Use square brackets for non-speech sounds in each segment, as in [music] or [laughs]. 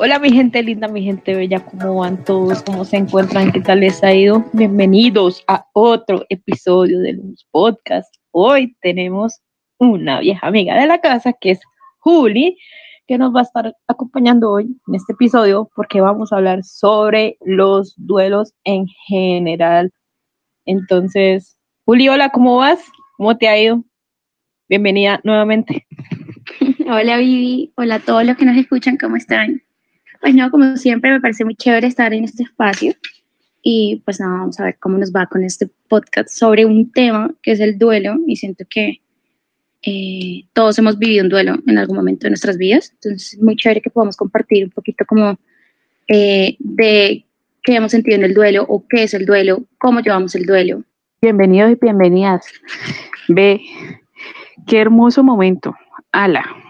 Hola mi gente linda, mi gente bella, ¿cómo van todos? ¿Cómo se encuentran? ¿Qué tal les ha ido? Bienvenidos a otro episodio del Podcast. Hoy tenemos una vieja amiga de la casa que es Juli, que nos va a estar acompañando hoy en este episodio porque vamos a hablar sobre los duelos en general. Entonces, Juli, hola, ¿cómo vas? ¿Cómo te ha ido? Bienvenida nuevamente. [laughs] Hola Vivi, hola a todos los que nos escuchan, ¿cómo están? Pues no, como siempre me parece muy chévere estar en este espacio y pues nada, vamos a ver cómo nos va con este podcast sobre un tema que es el duelo y siento que eh, todos hemos vivido un duelo en algún momento de nuestras vidas, entonces es muy chévere que podamos compartir un poquito como eh, de qué hemos sentido en el duelo o qué es el duelo, cómo llevamos el duelo. Bienvenidos y bienvenidas. Ve, qué hermoso momento. Ala,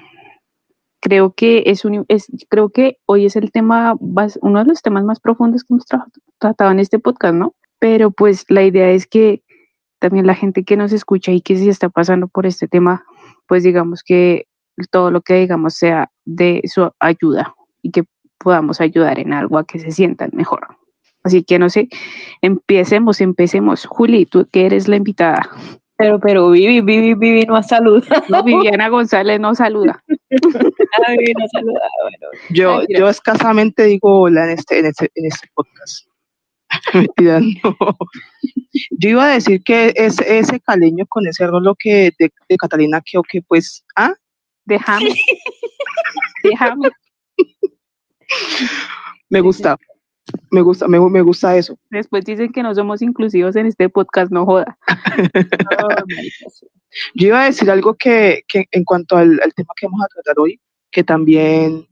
creo que es, un, es creo que hoy es el tema uno de los temas más profundos que hemos tratado en este podcast, ¿no? Pero pues la idea es que también la gente que nos escucha y que sí está pasando por este tema, pues digamos que todo lo que digamos sea de su ayuda y que podamos ayudar en algo a que se sientan mejor. Así que no sé, empecemos, empecemos. Juli, tú que eres la invitada. Pero, pero Vivi, Vivi, Vivi no saluda. No, Viviana González no saluda. [laughs] Ah, Vivi no saluda. Bueno, yo, yo escasamente digo hola en este, en este, en este podcast. [laughs] Mentira, no. Yo iba a decir que ese, ese caleño con ese rolo que de, de Catalina que, que pues, ¿ah? Déjame. [laughs] Déjame. Me gusta. Me gusta, me, me, gusta eso. Después dicen que no somos inclusivos en este podcast, no joda. [laughs] Yo iba a decir algo que, que en cuanto al, al, tema que vamos a tratar hoy, que también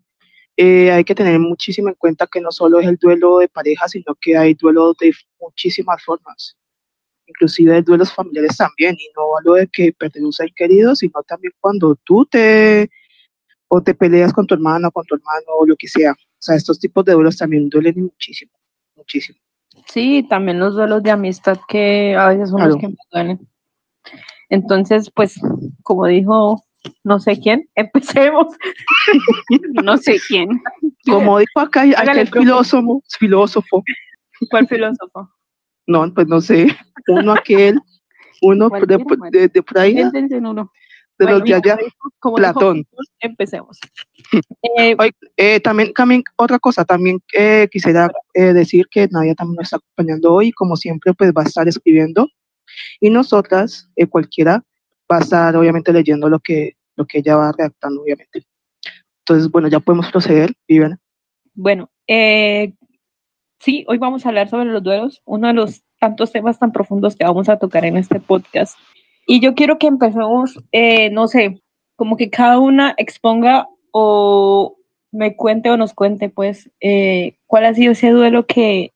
eh, hay que tener muchísimo en cuenta que no solo es el duelo de pareja, sino que hay duelo de muchísimas formas, inclusive duelos familiares también, y no hablo de que perder un ser querido, sino también cuando tú te o te peleas con tu hermano, con tu hermano, o lo que sea. O sea, estos tipos de duelos también duelen muchísimo, muchísimo. Sí, también los duelos de amistad que a veces son claro. los que me duelen. Entonces, pues, como dijo no sé quién, [laughs] empecemos. no sé quién. Como dijo acá aquel filósofo, filósofo. ¿Cuál filósofo? No, pues no sé. Uno aquel, uno de, de, de, por ahí. De los de allá, como Platón. Dijo, empecemos. Eh, eh, también, también, otra cosa, también eh, quisiera decir que Nadia también nos está acompañando hoy, como siempre, pues va a estar escribiendo y nosotras, cualquiera, va a estar obviamente leyendo lo que, lo que ella va redactando, obviamente. Entonces, bueno, ya podemos proceder, Viviana. Bueno, sí, hoy vamos a hablar sobre los duelos, uno de los tantos temas tan profundos que vamos a tocar en este podcast. Y yo quiero que empecemos, eh, no sé, como que cada una exponga o me cuente o nos cuente, pues, eh, cuál ha sido ese duelo que,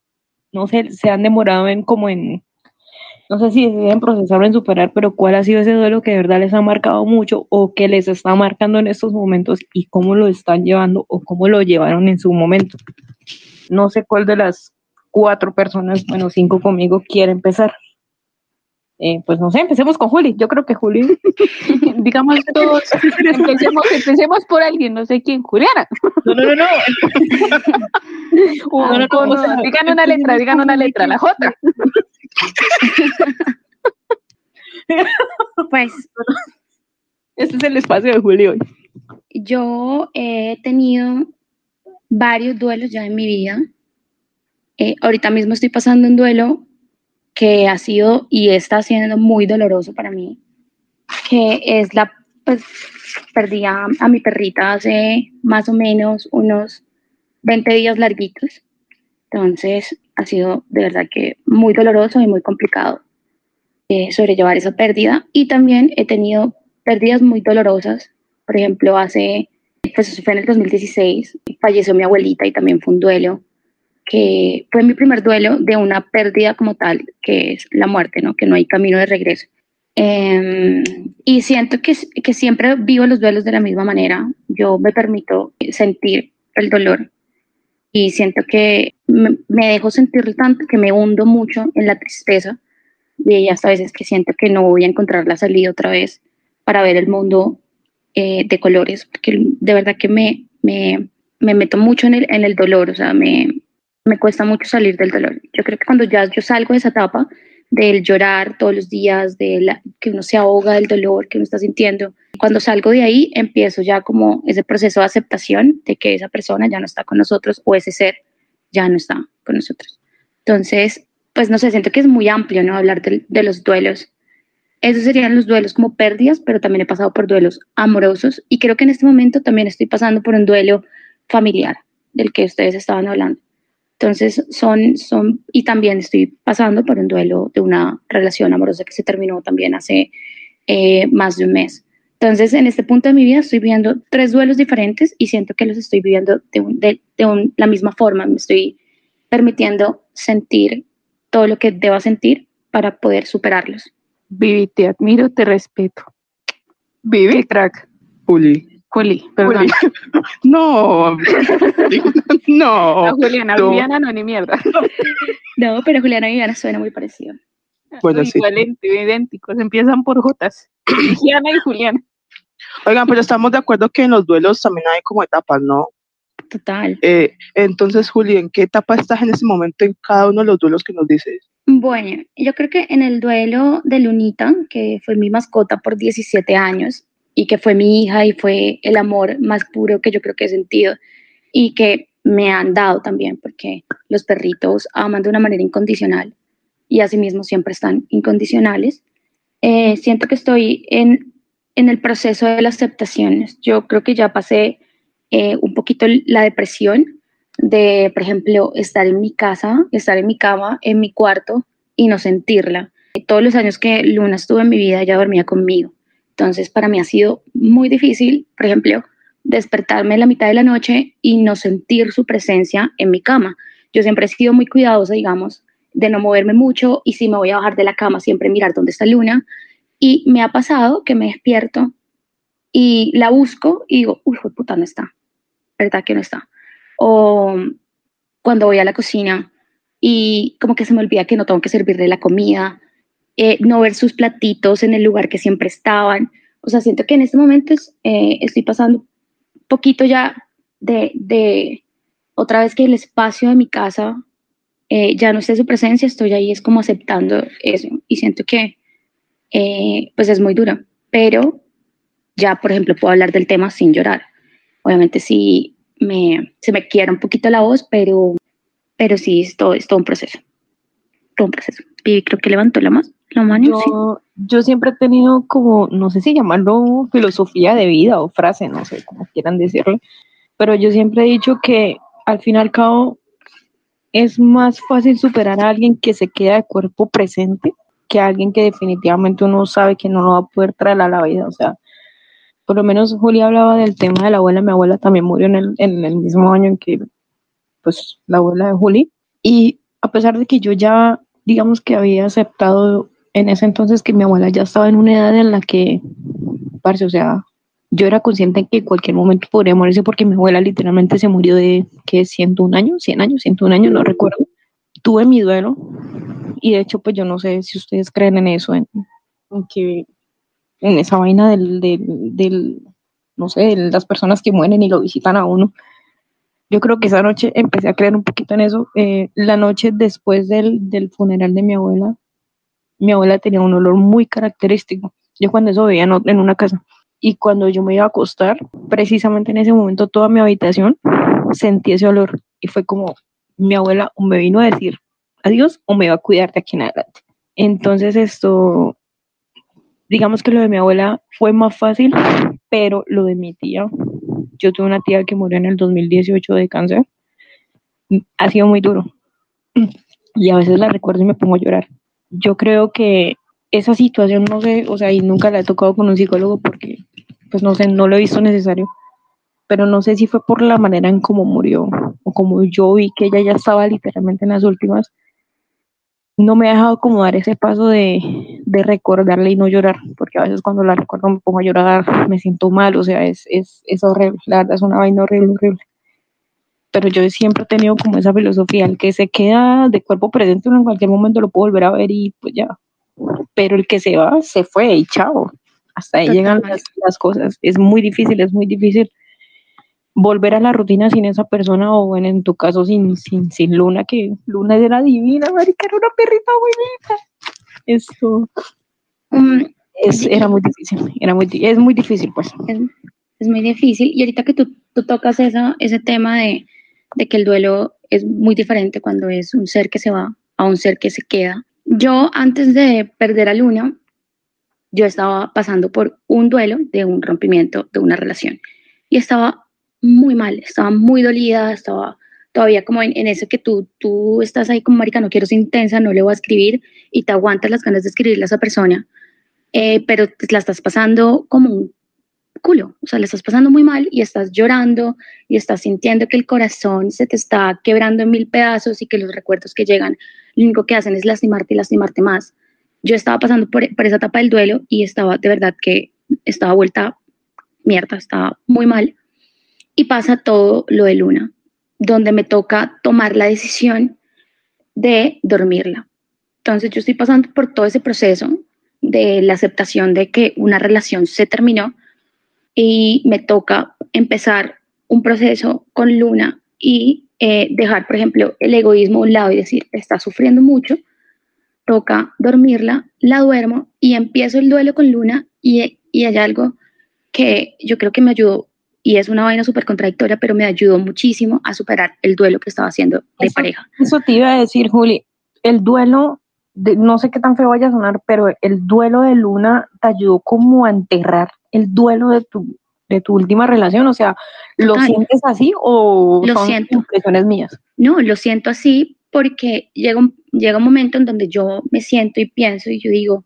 no sé, se han demorado en como en, no sé si deciden procesar o en superar, pero cuál ha sido ese duelo que de verdad les ha marcado mucho o que les está marcando en estos momentos y cómo lo están llevando o cómo lo llevaron en su momento. No sé cuál de las cuatro personas, bueno, cinco conmigo, quiere empezar. Eh, pues no sé, empecemos con Juli. Yo creo que Juli, [laughs] digamos [laughs] todos, empecemos, empecemos por alguien, no sé quién, Juliana. No, no, no, no. [laughs] no, no, no, no, no. Digan una letra, digan una letra, la J. pues, este es el espacio de Juli hoy. Yo he tenido varios duelos ya en mi vida. Eh, ahorita mismo estoy pasando un duelo que ha sido y está siendo muy doloroso para mí, que es la, pues perdí a, a, mi perrita hace más o menos unos 20 días larguitos, entonces ha sido de verdad que muy doloroso y muy complicado eh, sobrellevar esa pérdida. Y también he tenido pérdidas muy dolorosas, por ejemplo hace, pues fue en el 2016, falleció mi abuelita y también fue un duelo que fue mi primer duelo de una pérdida como tal, que es la muerte, ¿no? que no hay camino de regreso. Eh, y siento que, que siempre vivo los duelos de la misma manera. Yo me permito sentir el dolor y siento que me, dejo sentir tanto que me hundo mucho en la tristeza y hasta veces que siento que no voy a encontrar la salida otra vez para ver el mundo eh, de colores, porque de verdad que me, me, me meto mucho en el, en el dolor, o sea, me, me cuesta mucho salir del dolor. Yo creo que cuando ya yo salgo de esa etapa del llorar todos los días, de que uno se ahoga del dolor que uno está sintiendo, cuando salgo de ahí empiezo ya como ese proceso de aceptación de que esa persona ya no está con nosotros o ese ser ya no está con nosotros. Entonces, pues no sé, siento que es muy amplio, ¿no? Hablar de, de los duelos. Esos serían los duelos como pérdidas, pero también he pasado por duelos amorosos y creo que en este momento también estoy pasando por un duelo familiar del que ustedes estaban hablando. Entonces, son, son, y también estoy pasando por un duelo de una relación amorosa que se terminó también hace eh, más de un mes. Entonces, en este punto de mi vida estoy viviendo tres duelos diferentes y siento que los estoy viviendo de, de, la misma forma. Me estoy permitiendo sentir todo lo que deba sentir para poder superarlos. Vivi, te admiro, te respeto. Vivi. crack. Juli. Juli, perdón. [laughs] [laughs] no, no. Juliana, no. Viviana no, ni mierda. [laughs] No, pero Juliana y Viviana suena muy parecido. Bueno, sí. Igualente, idénticos, empiezan por Jotas. [coughs] Viviana y Juliana. Oigan, pero estamos de acuerdo que en los duelos también hay como etapas, ¿no? Total. Eh, entonces, Juli, ¿en qué etapa estás en ese momento en cada uno de los duelos que nos dices? Bueno, yo creo que en el duelo de Lunita, que fue mi mascota por 17 años y que fue mi hija y fue el amor más puro que yo creo que he sentido y que me han dado también, porque los perritos aman de una manera incondicional y asimismo siempre están incondicionales. Eh, siento que estoy en, en el proceso de la aceptación. Yo creo que ya pasé eh, un poquito la depresión de, por ejemplo, estar en mi casa, estar en mi cama, en mi cuarto y no sentirla. Todos los años que Luna estuvo en mi vida, ella dormía conmigo. Entonces, para mí ha sido muy difícil, por ejemplo, despertarme en la mitad de la noche y no sentir su presencia en mi cama. Yo siempre he sido muy cuidadosa, digamos, de no moverme mucho y si me voy a bajar de la cama, siempre mirar dónde está Luna. Y me ha pasado que me despierto y la busco y digo, uy, puta, no está. ¿Verdad que no está? O cuando voy a la cocina y como que se me olvida que no tengo que servirle la comida, eh, no ver sus platitos en el lugar que siempre estaban. O sea, siento que en este momento eh, estoy pasando poquito ya de, otra vez que el espacio de mi casa eh, ya no esté su presencia, estoy ahí es como aceptando eso y siento que pues es muy duro, pero ya, por ejemplo, puedo hablar del tema sin llorar. Obviamente sí me, se me quiera un poquito la voz, pero, pero sí, es todo, es todo un proceso. Todo un proceso. Y creo que levantó la, más, Yo, sí. yo siempre he tenido como, no sé si llamarlo filosofía de vida o frase, no sé cómo quieran decirlo, pero yo siempre he dicho que al fin y al cabo es más fácil superar a alguien que se queda de cuerpo presente que a alguien que definitivamente uno sabe que no lo va a poder traer a la vida. O sea, por lo menos Julia hablaba del tema de la abuela. Mi abuela también murió en el, en el mismo año en que, pues, la abuela de Juli. Y a pesar de que yo ya, digamos que había aceptado en ese entonces que mi abuela ya estaba en una edad en la que, parce, o sea, yo era consciente en que en cualquier momento podría morirse porque mi abuela literalmente se murió de, ¿qué? 101 años, 100 años, 101 años, no recuerdo. Tuve mi duelo y de hecho, pues yo no sé si ustedes creen en eso, en, en que en esa vaina del, del, no sé, de las personas que mueren y lo visitan a uno. Yo creo que esa noche empecé a creer un poquito en eso. Eh, la noche después del, del funeral de mi abuela, mi abuela tenía un olor muy característico. Yo cuando eso veía en, una casa. Y cuando yo me iba a acostar, precisamente en ese momento toda mi habitación sentí ese olor. Y fue como, mi abuela o me vino a decir adiós o me va a cuidar de aquí en adelante. Entonces esto, digamos que lo de mi abuela fue más fácil, pero lo de mi tía, yo tuve una tía que murió en el 2018 de cáncer, ha sido muy duro. Y a veces la recuerdo y me pongo a llorar. Yo creo que esa situación, no sé, o sea, y nunca la he tocado con un psicólogo porque, pues no sé, no lo he visto necesario, pero no sé si fue por la manera en cómo murió o como yo vi que ella ya estaba literalmente en las últimas, no me ha dejado como dar ese paso de, de recordarle y no llorar, porque a veces cuando la recuerdo me pongo a llorar, me siento mal, o sea, es, es, es horrible, la verdad es una vaina horrible, horrible. Pero yo siempre he tenido como esa filosofía, el que se queda de cuerpo presente, uno en cualquier momento lo puedo volver a ver y pues ya. Pero el que se va, se fue y chao. Hasta ahí llegan las, las cosas. Es muy difícil, es muy difícil. volver a la rutina sin esa persona o bueno, en tu caso sin, sin, sin Luna, que Luna era divina, marica, era una perrita bonita. Esto Mm, es, era muy difícil, era muy, es muy difícil pues. es, es muy difícil. Y ahorita que tú, tú tocas esa, ese tema de, de que el duelo es muy diferente cuando es un ser que se va a un ser que se queda. Yo antes de perder a Luna, yo estaba pasando por un duelo de un rompimiento de una relación y estaba muy mal, estaba muy dolida, estaba todavía como en, en eso que tú, tú estás ahí como marica, no quiero ser intensa, no le voy a escribir y te aguantas las ganas de escribirle a esa persona, eh, pero te la estás pasando como un culo, o sea, le estás pasando muy mal y estás llorando y estás sintiendo que el corazón se te está quebrando en mil pedazos y que los recuerdos que llegan lo único que hacen es lastimarte y lastimarte más. Yo estaba pasando por, por esa etapa del duelo y estaba de verdad que estaba vuelta mierda, estaba muy mal. Y pasa todo lo de Luna, donde me toca tomar la decisión de dormirla. Entonces yo estoy pasando por todo ese proceso de la aceptación de que una relación se terminó y me toca empezar un proceso con Luna y eh, dejar, por ejemplo, el egoísmo a un lado y decir, está sufriendo mucho, toca dormirla, la duermo y empiezo el duelo con Luna y, y hay algo que yo creo que me ayudó y es una vaina súper contradictoria, pero me ayudó muchísimo a superar el duelo que estaba haciendo de Eso- pareja. Eso te iba a decir, Juli, el duelo, de- no sé qué tan feo vaya a sonar, pero el duelo de Luna te ayudó como a enterrar el duelo de tu, de tu última relación, o sea, ¿lo sientes así o Lo son siento. impresiones mías? No, lo siento así porque llega un, llega un momento en donde yo me siento y pienso y yo digo,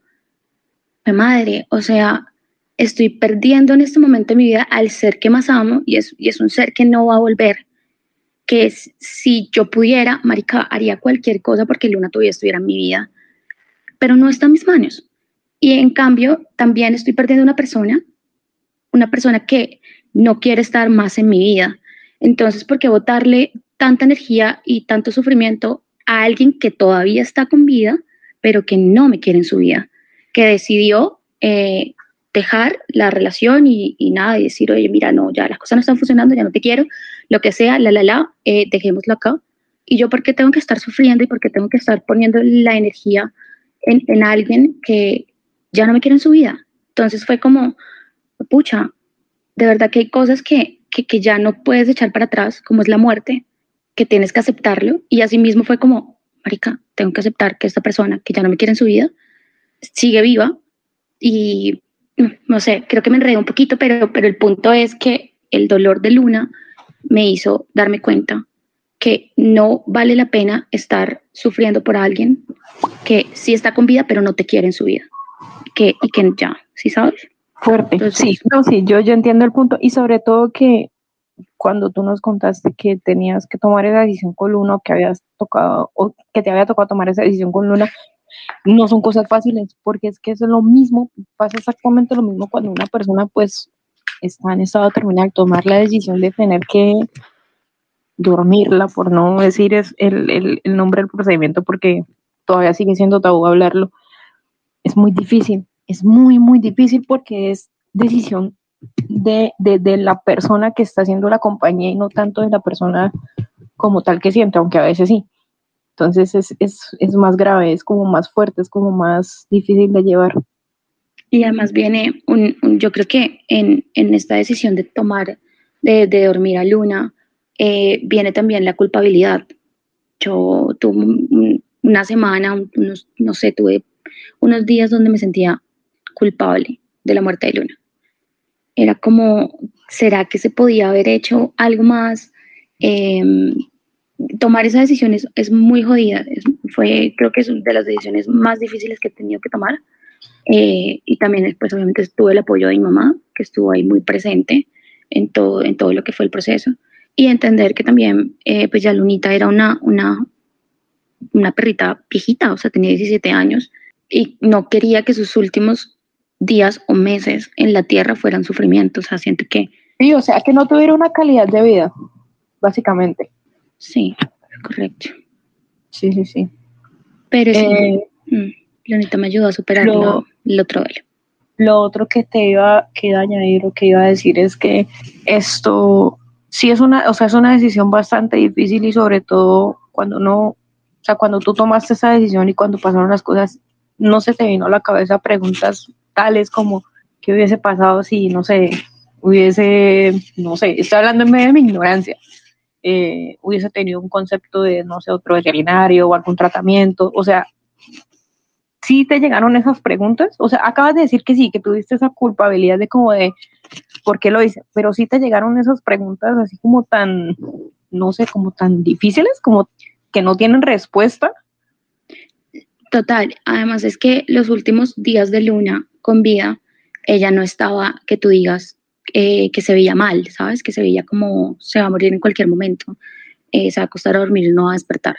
"Mi madre, o sea, estoy perdiendo en este momento de mi vida al ser que más amo y es, y es un ser que no va a volver. Que es, si yo pudiera, marica, haría cualquier cosa porque Luna todavía estuviera en mi vida, pero no está en mis manos. Y en cambio, también estoy perdiendo una persona, una persona que no quiere estar más en mi vida. Entonces, ¿por qué botarle tanta energía y tanto sufrimiento a alguien que todavía está con vida, pero que no me quiere en su vida? Que decidió eh, dejar la relación y, y nada, y decir, oye, mira, no, ya las cosas no están funcionando, ya no te quiero, lo que sea, la, la, la, eh, dejémoslo acá. Y yo, ¿por qué tengo que estar sufriendo y por qué tengo que estar poniendo la energía en, en alguien que ya no me quiere en su vida? Entonces fue como, pucha, de verdad que hay cosas que, que, que ya no puedes echar para atrás, como es la muerte, que tienes que aceptarlo. Y así mismo fue como, marica, tengo que aceptar que esta persona que ya no me quiere en su vida sigue viva. Y no, sé, creo que me enredé un poquito, pero, pero el punto es que el dolor de Luna me hizo darme cuenta que no vale la pena estar sufriendo por alguien que sí está con vida, pero no te quiere en su vida. Que, y que ya, ¿sí sabes? Fuerte. Entonces- sí, no, sí, yo, yo entiendo el punto. Y sobre todo que cuando tú nos contaste que tenías que tomar esa decisión con Luna, o que habías tocado, o que te había tocado tomar esa decisión con Luna, no son cosas fáciles, porque es que eso es lo mismo, pasa exactamente lo mismo cuando una persona pues está en estado terminal, tomar la decisión de tener que dormirla, por no decir es el, el, el nombre del procedimiento, porque todavía sigue siendo tabú hablarlo, es muy difícil, es muy, muy difícil porque es decisión de, de, de, la persona que está haciendo la compañía y no tanto de la persona como tal que siente, aunque a veces sí. Entonces es, es, es más grave, es como más fuerte, es como más difícil de llevar. Y además viene, un, yo creo que en, en, esta decisión de tomar, de, de dormir a Luna, eh, viene también la culpabilidad. Yo tuve un, una semana, unos, no sé, tuve unos días donde me sentía culpable de la muerte de Luna. Era como, ¿será que se podía haber hecho algo más? Eh, tomar esa decisión es, muy jodida. Es, fue, creo que es una de las decisiones más difíciles que he tenido que tomar. Eh, y también, pues, obviamente, tuve el apoyo de mi mamá, que estuvo ahí muy presente en todo, en todo lo que fue el proceso. Y entender que también, eh, pues, ya Lunita era una, una, una perrita viejita, o sea, tenía 17 años, y no quería que sus últimos días o meses en la tierra fueran sufrimientos. O sea, siento que. Sí, o sea, que no tuviera una calidad de vida, básicamente. Sí, correcto. Sí, sí, sí. Pero sí, eh, mmm, Leonita me ayudó a superar lo, lo, el otro duelo. Lo otro que te iba, que iba a añadir o que iba a decir es que esto sí es una, o sea, es una decisión bastante difícil y sobre todo cuando no, o sea, cuando tú tomaste esa decisión y cuando pasaron las cosas, no se te vino a la cabeza preguntas tales como qué hubiese pasado si, no sé, hubiese, no sé, estoy hablando en medio de mi ignorancia, eh, hubiese tenido un concepto de, no sé, otro veterinario o algún tratamiento, o sea, sí te llegaron esas preguntas, o sea, acabas de decir que sí, que tuviste esa culpabilidad de como de, ¿por qué lo hice? Pero sí te llegaron esas preguntas así como tan, no sé, como tan difíciles, como que no tienen respuesta. Total, además es que los últimos días de Luna con vida, ella no estaba, que tú digas, eh, que se veía mal, ¿sabes? Que se veía como se va a morir en cualquier momento, eh, se va a acostar a dormir y no va a despertar.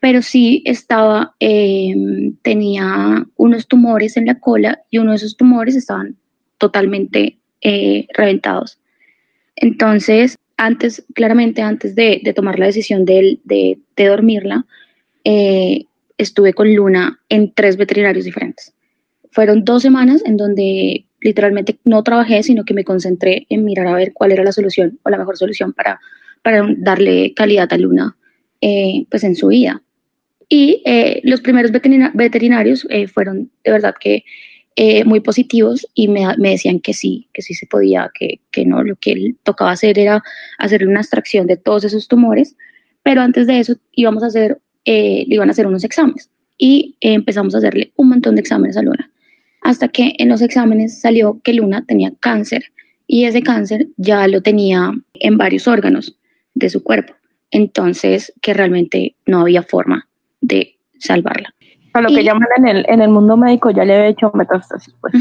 Pero sí estaba, em, tenía unos tumores en la cola y uno de esos tumores estaban totalmente eh, reventados. Entonces, antes, claramente antes de, tomar la decisión de, de, dormirla, estuve con Luna en tres veterinarios diferentes. Fueron dos semanas en donde literalmente no trabajé, sino que me concentré en mirar a ver cuál era la solución o la mejor solución para, para darle calidad a Luna eh, pues en su vida. Y eh, los primeros veterinarios eh, fueron de verdad que muy positivos y me, me, decían que sí, que sí se podía, que, que no, lo que él tocaba hacer era hacerle una extracción de todos esos tumores, pero antes de eso íbamos a hacer, le iban a hacer unos exámenes y empezamos a hacerle un montón de exámenes a Luna hasta que en los exámenes salió que Luna tenía cáncer y ese cáncer ya lo tenía en varios órganos de su cuerpo. Entonces, que realmente no había forma de salvarla. A lo que llaman en el, en el mundo médico ya le había hecho metástasis, pues.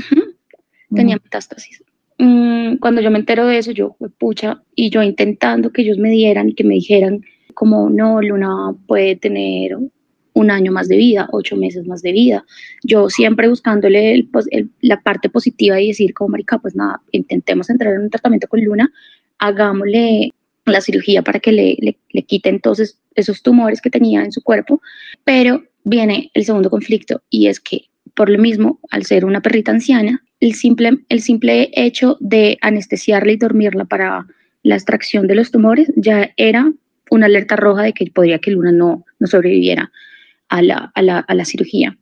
Tenía metástasis. Mm, cuando yo me entero de eso, yo, pucha, y yo intentando que ellos me dieran y que me dijeran como, no, Luna puede tener un año más de vida, ocho meses más de vida. Yo siempre buscándole la parte positiva y decir, como marica, pues nada, intentemos entrar en un tratamiento con Luna, hagámosle la cirugía para que le, le, quiten todos esos tumores que tenía en su cuerpo, pero viene el segundo conflicto y es que por lo mismo, al ser una perrita anciana, el simple, el simple hecho de anestesiarla y dormirla para la extracción de los tumores ya era una alerta roja de que podría que Luna no, no sobreviviera a la, a la, a la cirugía.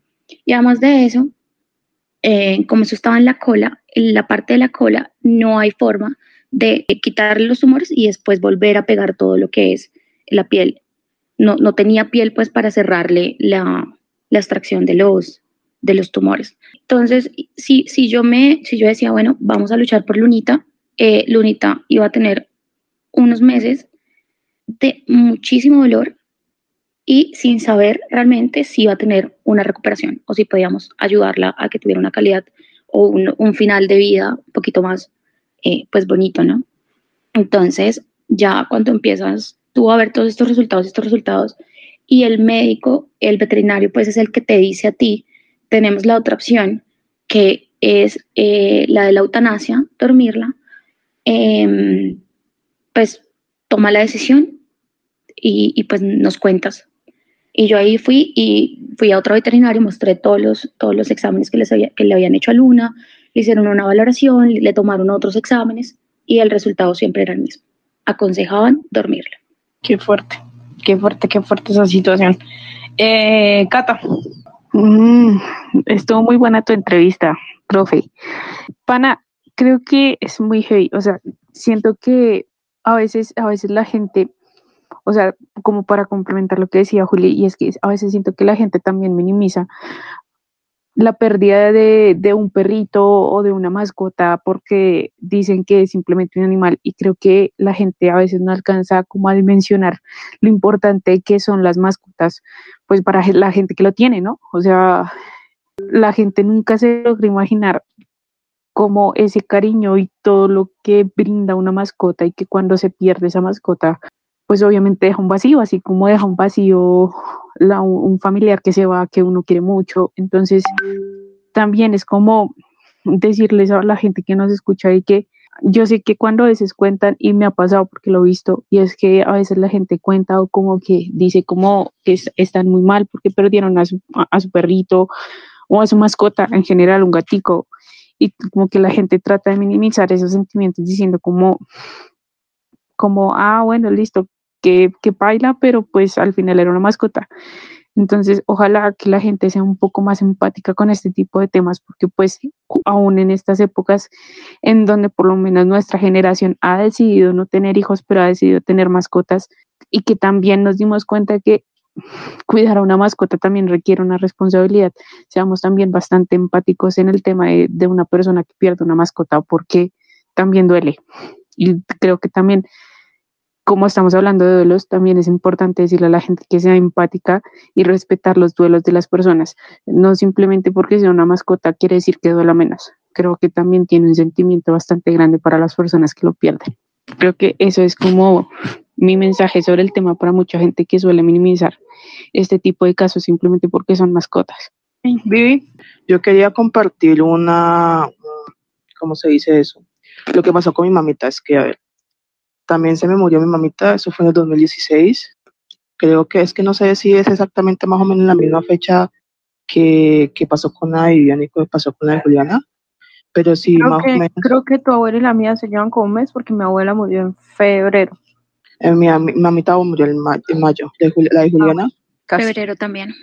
Y además de eso, eh, como eso estaba en la cola, en la parte de la cola no hay forma de quitarle los tumores y después volver a pegar todo lo que es la piel. No, no tenía piel pues para cerrarle la, la extracción de los, de los tumores. Entonces, si, si, yo me, si yo decía, bueno, vamos a luchar por Lunita, eh, Lunita iba a tener unos meses de muchísimo dolor y sin saber realmente si iba a tener una recuperación o si podíamos ayudarla a que tuviera una calidad o un, final de vida un poquito más eh, pues bonito, ¿no? Entonces, ya cuando empiezas tú a ver todos estos resultados, estos resultados, y el médico, el veterinario, pues es el que te dice a ti, tenemos la otra opción, que es eh, la de la eutanasia, dormirla, em, pues toma la decisión y, y, pues nos cuentas y yo ahí fui y fui a otro veterinario, mostré todos los, todos los exámenes que, les había, que le habían hecho a Luna, le hicieron una valoración, le tomaron otros exámenes y el resultado siempre era el mismo. Aconsejaban dormirla. Qué fuerte, qué fuerte, qué fuerte esa situación. Eh, Cata. Mm, estuvo muy buena tu entrevista, profe. Pana, creo que es muy heavy, o sea, siento que a veces, a veces la gente o sea, como para complementar lo que decía Juli, y es que a veces siento que la gente también minimiza la pérdida de, de, un perrito o de una mascota porque dicen que es simplemente un animal y creo que la gente a veces no alcanza como a dimensionar lo importante que son las mascotas pues para la gente que lo tiene, ¿no? O sea, la gente nunca se logra imaginar como ese cariño y todo lo que brinda una mascota y que cuando se pierde esa mascota pues obviamente deja un vacío, así como deja un vacío un familiar que se va, que uno quiere mucho. Entonces, también es como decirles a la gente que nos escucha y que yo sé que cuando a veces cuentan, y me ha pasado porque lo he visto, y es que a veces la gente cuenta o como que dice como que están muy mal porque perdieron a su, a su perrito o a su mascota, en general un gatico, y como que la gente trata de minimizar esos sentimientos diciendo como como, ah, bueno, listo, que, que baila, pero pues al final era una mascota. Entonces, ojalá que la gente sea un poco más empática con este tipo de temas, porque pues aún en estas épocas en donde por lo menos nuestra generación ha decidido no tener hijos, pero ha decidido tener mascotas y que también nos dimos cuenta que cuidar a una mascota también requiere una responsabilidad. Seamos también bastante empáticos en el tema de, de una persona que pierde una mascota porque también duele. Y creo que también como estamos hablando de duelos, también es importante decirle a la gente que sea empática y respetar los duelos de las personas. No simplemente porque sea una mascota quiere decir que duela menos. Creo que también tiene un sentimiento bastante grande para las personas que lo pierden. Creo que eso es como mi mensaje sobre el tema para mucha gente que suele minimizar este tipo de casos simplemente porque son mascotas. Vivi, yo quería compartir una, ¿cómo se dice eso? Lo que pasó con mi mamita es que, a ver, también se me murió mi mamita, eso fue en el 2016. Creo que es que no sé si es exactamente más o menos la misma fecha que, que pasó con la Viviana y que pasó con la Juliana, pero sí, Creo más que, o menos. creo que tu abuela y la mía se llevan como un mes porque mi abuela murió en febrero. Eh, mi, mi mamita murió en, ma- en mayo, de la de Juliana. Casi. Febrero también.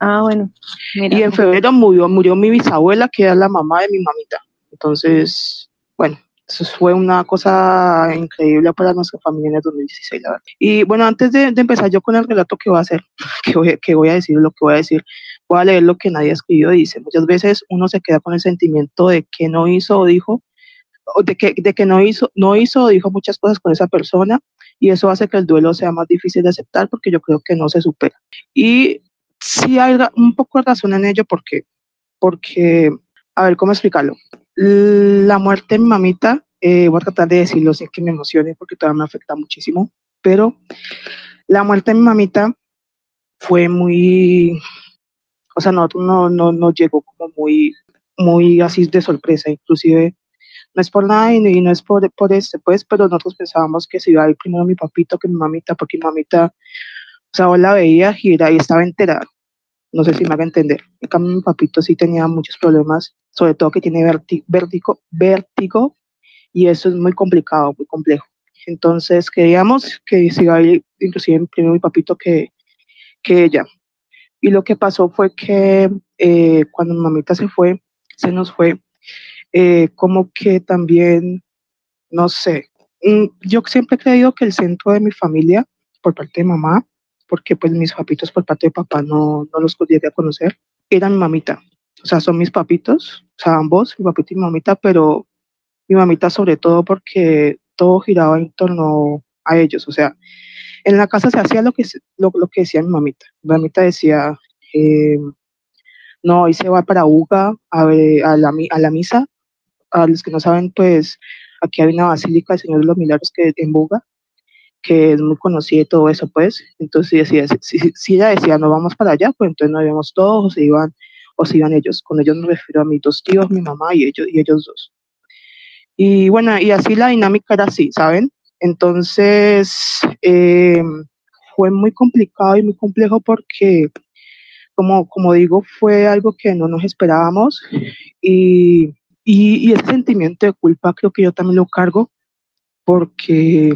Ah, bueno. Mira. Y en febrero murió, murió mi bisabuela, que era la mamá de mi mamita. Entonces, bueno, eso fue una cosa increíble para nuestra familia en el 2016, la verdad. Y bueno, antes de, empezar yo con el relato que voy a hacer, [laughs] que voy, a decir, lo que voy a decir, voy a leer lo que nadie escribió. Dice, muchas veces uno se queda con el sentimiento de que no hizo o dijo, de que, de que no hizo, no hizo o dijo muchas cosas con esa persona y eso hace que el duelo sea más difícil de aceptar porque yo creo que no se supera. Y sí hay un poco de razón en ello porque, porque, a ver, ¿cómo explicarlo? La muerte de mi mamita, eh, voy a tratar de decirlo sin que me emocione porque todavía me afecta muchísimo, pero la muerte de mi mamita fue muy, o sea, nosotros no, no, no llegó como muy, muy así de sorpresa, inclusive no es por nada y, no es por, por este, pues, pero nosotros pensábamos que se iba a ir primero mi papito que mi mamita, porque mi mamita, o sea, vos la veía era, y estaba enterada. No sé si me haga entender. En cambio, mi papito sí tenía muchos problemas, sobre todo que tiene vértigo, y eso es muy complicado, muy complejo. Entonces, queríamos que se iba a ir inclusive primero mi papito que, que ella. Y lo que pasó fue que eh, cuando mi mamita se fue, se nos fue, eh, como que también, no sé, mm, yo siempre he creído que el centro de mi familia, por parte de mamá, porque pues mis papitos por parte de papá no, no los llegué a conocer, era mi mamita. O sea, son mis papitos, o sea, ambos, mi papito y mi mamita, pero mi mamita sobre todo porque todo giraba en torno a ellos. O sea, en la casa se hacía lo que, lo, lo que decía mi mamita. Mi mamita decía, eh, no, hoy se va para Uga a, ver- a, la, a la misa. A los que no saben, pues aquí hay una basílica del Señor de los Milagros que en Buga, que es muy conocida y todo eso, pues. Entonces, si, si, si- si ella decía, no vamos para allá, pues entonces nos íbamos todos se iban, o se iban ellos. Con ellos me refiero a mis dos tíos, mi mamá y ellos, y ellos dos. Y bueno, y así la dinámica era así, ¿saben? Entonces, eh, fue muy complicado y muy complejo porque, como, como digo, fue algo que no nos esperábamos y, y, y sentimiento de culpa creo que yo también lo cargo porque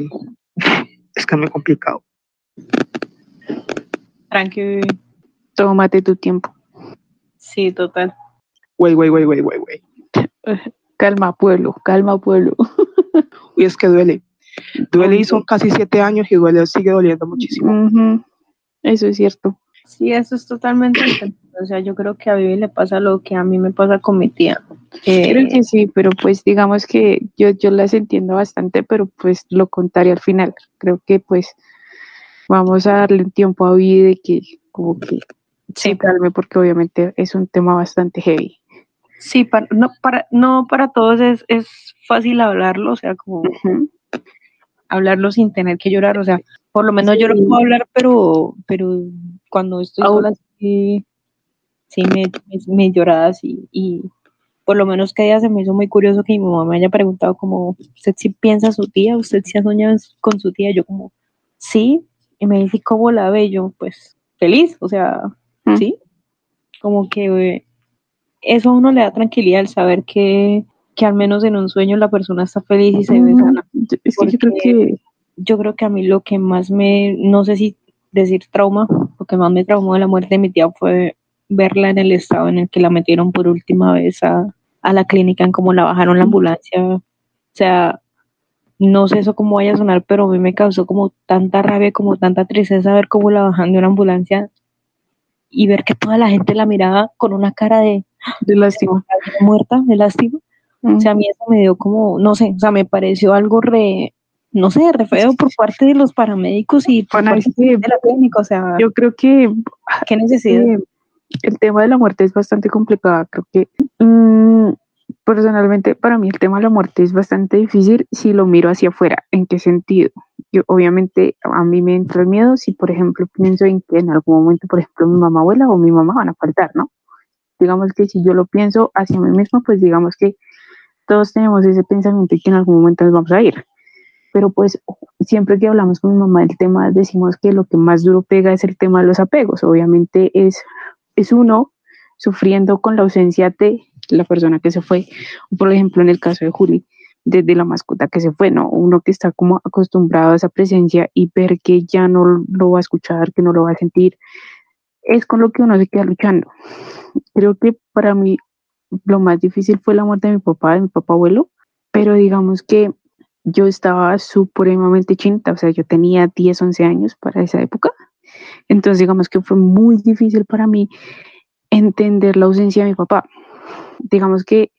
es que es muy complicado. Tranqui. Tómate tu tiempo. Sí, total. Güey, güey, güey, güey, güey, güey. [laughs] Calma, pueblo, calma, pueblo. [laughs] Y es que duele. Duele y son casi siete años y duele, sigue doliendo muchísimo. Eso es cierto. Sí, eso es totalmente entendible. O sea, yo creo que a Vivi le pasa lo que a mí me pasa con mi tía. Eh, Creo que sí, pero pues digamos que yo, yo las entiendo bastante, pero pues lo contaré al final. Creo que pues vamos a darle un tiempo a Vivi de que como que se calme porque obviamente es un tema bastante heavy. sí, para, no, para, no para todos es, es fácil hablarlo, o sea, como Ujú. hablarlo sin tener que llorar, o sea, por lo menos yo lo Sí. puedo hablar, pero, pero cuando estoy sola, sí, sí me, me, me lloraba así, y por lo menos que día se me hizo muy curioso que mi mamá me haya preguntado como, ¿usted sí piensa a su tía? ¿Usted sí ha soñado con su tía? Yo como, sí, y me dice, ¿cómo la ve? Yo, pues, feliz, o sea, Sí, como que eh, eso a uno le da tranquilidad el saber que, que al menos en un sueño la persona está feliz y se ve sana. yo- Es que yo creo que yo creo que a mí lo que más me, no sé si decir trauma, lo que más me traumó de la muerte de mi tía fue verla en el estado en el que la metieron por última vez a, a la clínica, en cómo la bajaron la ambulancia. O sea, no sé eso cómo vaya a sonar, pero a mí me causó como tanta rabia, como tanta tristeza ver cómo la bajan de una ambulancia y ver que toda la gente la miraba con una cara de, de lástima, muerta, de lástima. O sea, a mí eso me dio como, no sé, o sea, me pareció algo re, no sé, re feo por parte de los paramédicos y por parte de la clínica, o sea. Yo creo que, ¿qué necesidad? el tema de la muerte es bastante complicado, creo que mm, personalmente para mí el tema de la muerte es bastante difícil si lo miro hacia afuera. ¿En qué sentido? Yo, obviamente a mí me entra el miedo si, por ejemplo, pienso en que en algún momento, por ejemplo, mi mamá abuela o mi mamá van a faltar, ¿no? Digamos que si yo lo pienso hacia mí mismo, pues digamos que todos tenemos ese pensamiento que en algún momento nos vamos a ir. Pero pues siempre que hablamos con mi mamá del tema, decimos que lo que más duro pega es el tema de los apegos. Obviamente es, es uno sufriendo con la ausencia de la persona que se fue, por ejemplo en el caso de Juli, desde la mascota que se fue, ¿no? Uno que está como acostumbrado a esa presencia y ver que ya no lo va a escuchar, que no lo va a sentir, es con lo que uno se queda luchando. Creo que para mí lo más difícil fue la muerte de mi papá, de mi papá abuelo, pero digamos que yo estaba supremamente chinta, o sea, yo tenía 10, 11 años para esa época, entonces digamos que fue muy difícil para mí entender la ausencia de mi papá digamos que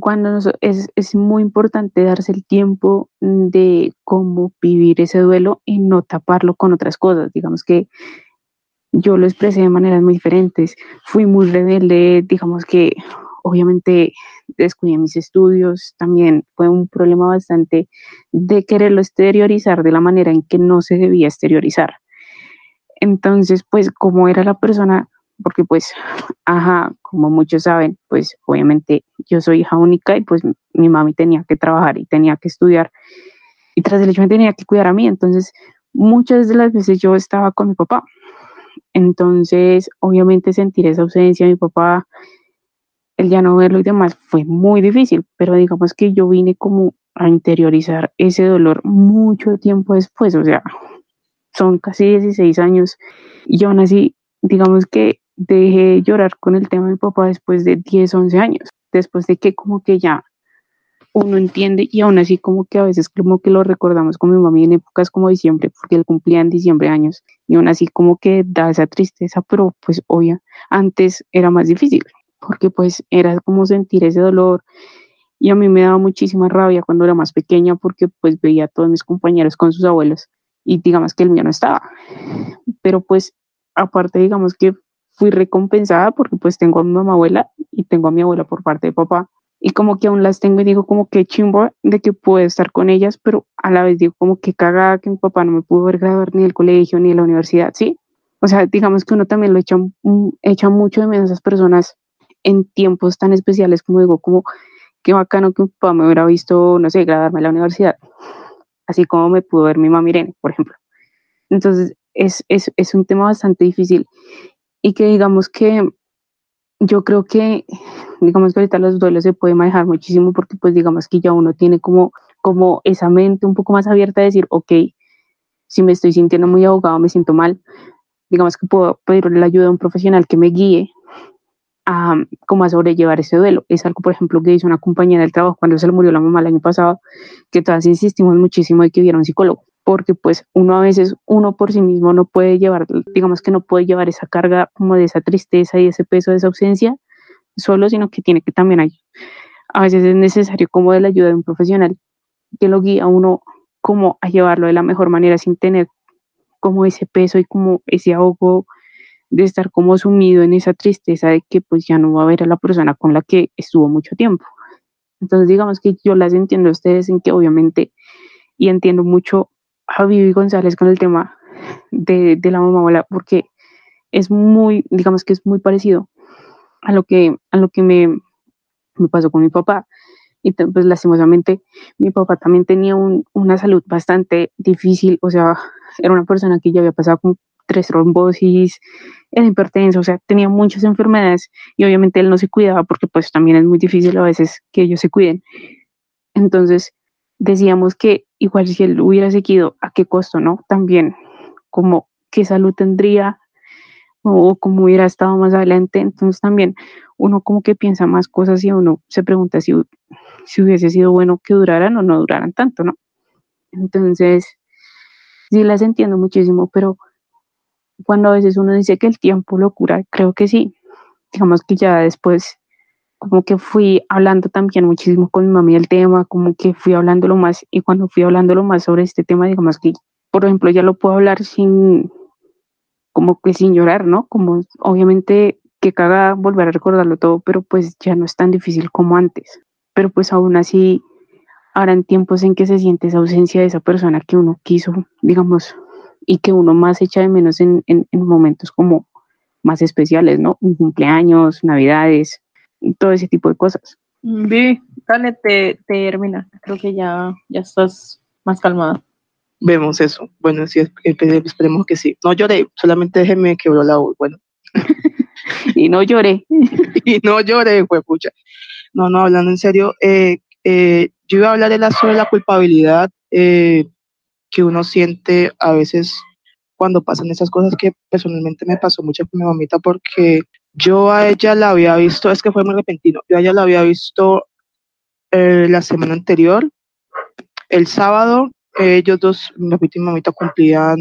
cuando es, es, muy importante darse el tiempo de cómo vivir ese duelo y no taparlo con otras cosas. Digamos que yo lo expresé de maneras muy diferentes. Fui muy rebelde, digamos que obviamente descuidé mis estudios, también fue un problema bastante de quererlo exteriorizar de la manera en que no se debía exteriorizar. Entonces, pues como era la persona porque pues, ajá, como muchos saben, pues obviamente yo soy hija única y pues mi mami tenía que trabajar y tenía que estudiar. Y tras el hecho me tenía que cuidar a mí, entonces muchas de las veces yo estaba con mi papá, entonces obviamente sentir esa ausencia de mi papá, el ya no verlo y demás fue muy difícil, pero digamos que yo vine como a interiorizar ese dolor mucho tiempo después, o sea, son casi 16 años. Y aún así, digamos que dejé llorar con el tema de mi papá después de 10, 11 años, después de que como que ya uno entiende y aún así como que a veces como que lo recordamos con mi mamá en épocas como diciembre, porque él cumplía en diciembre años y aún así como que da esa tristeza, pero pues obvia, antes era más difícil, porque pues era como sentir ese dolor y a mí me daba muchísima rabia cuando era más pequeña porque pues veía a todos mis compañeros con sus abuelos y digamos que el mío no estaba, pero pues aparte digamos que fui recompensada porque pues tengo a mi mamá abuela y tengo a mi abuela por parte de papá y como que aún las tengo y digo como que chimbo de que puedo estar con ellas, pero a la vez digo como que cagada que mi papá no me pudo ver graduar ni del colegio ni de la universidad, ¿sí? O sea, digamos que uno también lo echa, echa mucho de menos a esas personas en tiempos tan especiales como digo, como qué bacano que mi papá me hubiera visto, no sé, graduarme a la universidad, así como me pudo ver mi mamá Irene, por ejemplo. Entonces, es, es, es un tema bastante difícil y que digamos que yo creo que, digamos que ahorita los duelos se puede manejar muchísimo porque pues digamos que ya uno tiene como, como esa mente un poco más abierta de decir, ok, si me estoy sintiendo muy ahogado, me siento mal, digamos que puedo pedir la ayuda de un profesional que me guíe a cómo a sobrellevar ese duelo. Es algo, por ejemplo, que hizo una compañera del trabajo cuando se le murió la mamá el año pasado, que todas insistimos muchísimo de que hubiera un psicólogo porque pues uno a veces, uno por sí mismo no puede llevar, digamos que no puede llevar esa carga como de esa tristeza y ese peso de esa ausencia solo, sino que tiene que también hay, a veces es necesario como de la ayuda de un profesional que lo guía a uno como a llevarlo de la mejor manera sin tener como ese peso y como ese ahogo de estar como sumido en esa tristeza de que pues ya no va a ver a la persona con la que estuvo mucho tiempo. Entonces digamos que yo las entiendo a ustedes en que obviamente y entiendo mucho Vivi González con el tema de, de la mamá abuela, porque es muy, digamos que es muy parecido a lo que, a lo que me, me pasó con mi papá. Y pues lastimosamente mi papá también tenía un, una salud bastante difícil, o sea, era una persona que ya había pasado con tres trombosis, era hipertenso, o sea, tenía muchas enfermedades y obviamente él no se cuidaba porque pues también es muy difícil a veces que ellos se cuiden. Entonces, decíamos que igual si él hubiera seguido, ¿a qué costo, no? También, como qué salud tendría o cómo hubiera estado más adelante. Entonces también uno como que piensa más cosas y uno se pregunta si, si hubiese sido bueno que duraran o no duraran tanto, ¿no? Entonces, sí las entiendo muchísimo, pero cuando a veces uno dice que el tiempo lo cura, creo que sí. Digamos que ya después como que fui hablando también muchísimo con mi mami del tema, como que fui hablándolo más y cuando fui hablándolo más sobre este tema, digamos que, por ejemplo, ya lo puedo hablar sin, como que sin llorar, ¿no? Como obviamente que caga volver a recordarlo todo, pero pues ya no es tan difícil como antes. Pero pues aún así, en tiempos en que se siente esa ausencia de esa persona que uno quiso, digamos, y que uno más echa de menos en, en, en momentos como más especiales, ¿no? Un cumpleaños, navidades, todo ese tipo de cosas. Vi, dale, te, termina. Creo que ya, ya estás más calmada. Vemos eso. Bueno, sí, esperemos que sí. No lloré, solamente déjeme quebró la voz. Bueno. [laughs] [laughs] y no lloré. [laughs] y no lloré, fue pucha. No, no, hablando en serio, eh, eh, yo iba a hablar de la, sobre la culpabilidad eh, que uno siente a veces cuando pasan esas cosas que personalmente me pasó mucho con mi mamita porque yo a ella la había visto, es que fue muy repentino, yo a ella la había visto eh, la semana anterior, el sábado, ellos dos, mi papá y mi mamita cumplían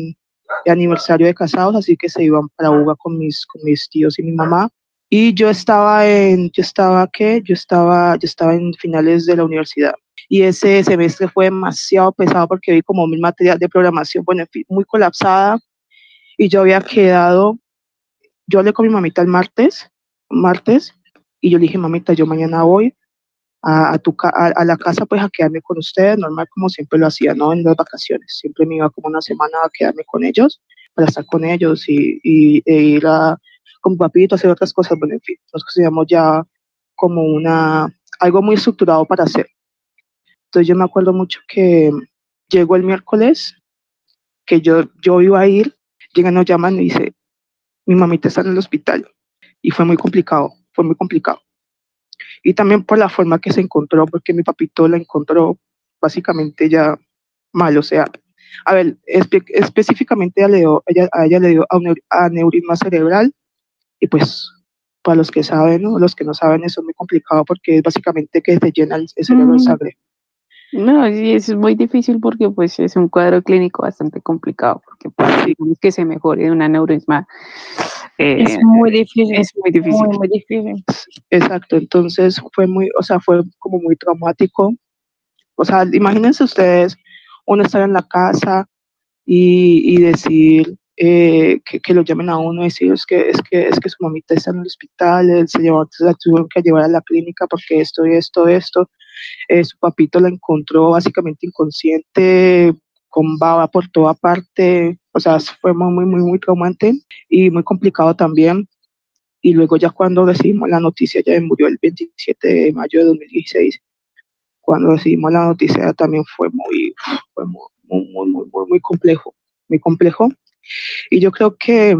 el aniversario de casados, así que se iban para Uga con mis, con mis tíos y mi mamá. Y yo estaba en, yo estaba, ¿qué? Yo estaba, yo estaba en finales de la universidad. Y ese semestre fue demasiado pesado porque vi como mil material de programación, bueno, muy colapsada. Y yo había quedado yo hablé con mi mamita el martes, martes, y yo le dije, mamita, yo mañana voy a, tu, a, la casa pues a quedarme con ustedes, normal como siempre lo hacía, ¿no? En las vacaciones, siempre me iba como una semana a quedarme con ellos, para estar con ellos y, y e ir a, con papito, hacer otras cosas, bueno, en fin, nos consideramos ya como una, algo muy estructurado para hacer. Entonces yo me acuerdo mucho que llegó el miércoles, que yo, yo iba a ir, llegan, nos llaman y dice, mi mamita está en el hospital y fue muy complicado, fue muy complicado. Y también por la forma que se encontró, porque mi papito la encontró básicamente ya mal, o sea, a ver, específicamente a, ella, a ella le dio aneurisma cerebral y pues para los que saben, ¿no? los que no saben, eso es muy complicado porque es básicamente que se llena el, cerebro de sangre. No, sí, es muy difícil porque pues es un cuadro clínico bastante complicado, porque pues, que se mejore un aneurisma. Eh, es muy difícil. Es muy difícil. Muy, difícil. Exacto, entonces fue muy, o sea, fue como muy traumático. O sea, imagínense ustedes, uno estar en la casa y, y decir eh, que, que, lo llamen a uno y decir es que, es que, es que su mamita está en el hospital, él se llevó, la tuvieron que llevar a la clínica porque esto y esto, esto eh, su papito la encontró básicamente inconsciente, con baba por toda parte, o sea, fue muy, muy, muy traumante y muy complicado también. Y luego ya cuando recibimos la noticia, ya murió el 27 de mayo de 2016, cuando recibimos la noticia también fue muy, fue muy, muy, muy, muy, muy complejo, muy complejo. Y yo creo que,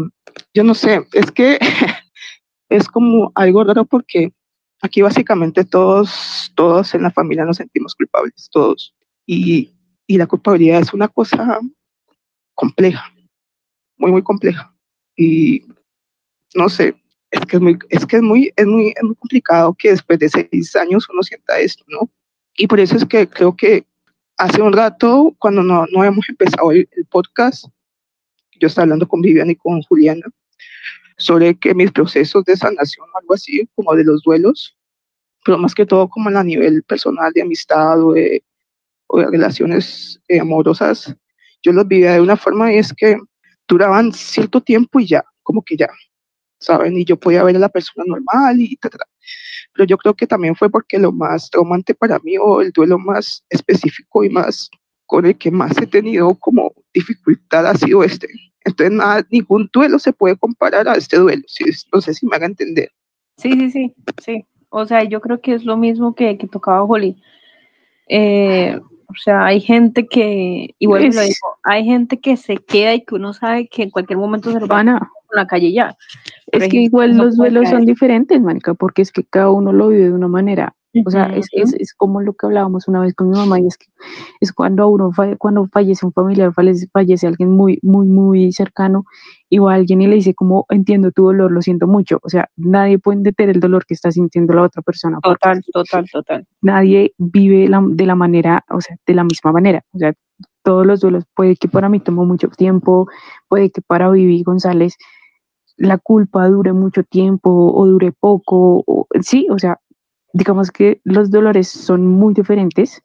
yo no sé, es que [laughs] es como algo raro porque Aquí básicamente todos, todos en la familia nos sentimos culpables, todos. Y, la culpabilidad es una cosa compleja, muy, muy compleja. Y no sé, es que es muy, es que es muy, es muy, es muy complicado que después de seis años uno sienta esto, ¿no? Y por eso es que creo que hace un rato, cuando no, no habíamos empezado el, el podcast, yo estaba hablando con Vivian y con Juliana, sobre que mis procesos de sanación o algo así, como de los duelos, pero más que todo como a nivel personal de amistad o de, relaciones eh, amorosas, yo los vivía de una forma es que duraban cierto tiempo y ya, como que ya, ¿saben? Y yo podía ver a la persona normal y tal. Pero yo creo que también fue porque lo más traumante para mí o el duelo más específico y más con el que más he tenido como dificultad ha sido este. Entonces, nada, ningún duelo se puede comparar a este duelo. Si, no sé si me haga entender. Sí, sí, sí, sí. O sea, yo creo que es lo mismo que, que tocaba Holly. Eh, o sea, hay gente que, igual lo digo, hay gente que se queda y que uno sabe que en cualquier momento se lo van a la calle ya. Es que igual los duelos son diferentes, Mónica, porque es que cada uno lo vive de una manera O sea, es, es, es, como lo que hablábamos una vez con mi mamá, y es que es cuando uno cuando fallece un familiar, fallece, fallece alguien muy, muy, muy cercano, y va alguien y le dice como entiendo tu dolor, lo siento mucho. O sea, nadie puede entender el dolor que está sintiendo la otra persona. Total, total, total. Nadie vive la, de la manera, o sea, de la misma manera. O sea, todos los duelos, puede que para mí tomó mucho tiempo, puede que para Vivi González la culpa dure mucho tiempo o dure poco, o, sí, o sea, digamos que los dolores son muy diferentes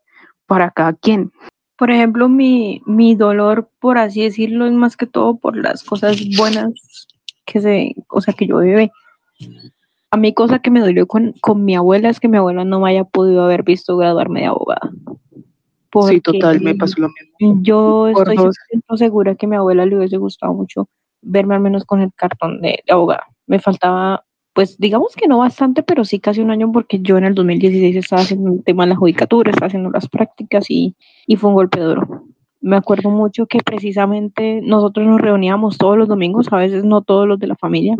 para cada quien. Por ejemplo, mi, mi dolor, por así decirlo, es más que todo por las cosas buenas que se, o sea, que yo viví. A mí cosa que me dolió con, con mi abuela es que mi abuela no me haya podido haber visto graduarme de abogada. sí, total, me pasó lo mismo. Yo estoy segura que a mi abuela le hubiese gustado mucho verme al menos con el cartón de, de abogada. Me faltaba pues digamos que no bastante, pero sí casi un año porque yo en el 2016 estaba haciendo el tema de la judicatura, estaba haciendo las prácticas y, y fue un golpe duro. Me acuerdo mucho que precisamente nosotros nos reuníamos todos los domingos, a veces no todos los de la familia,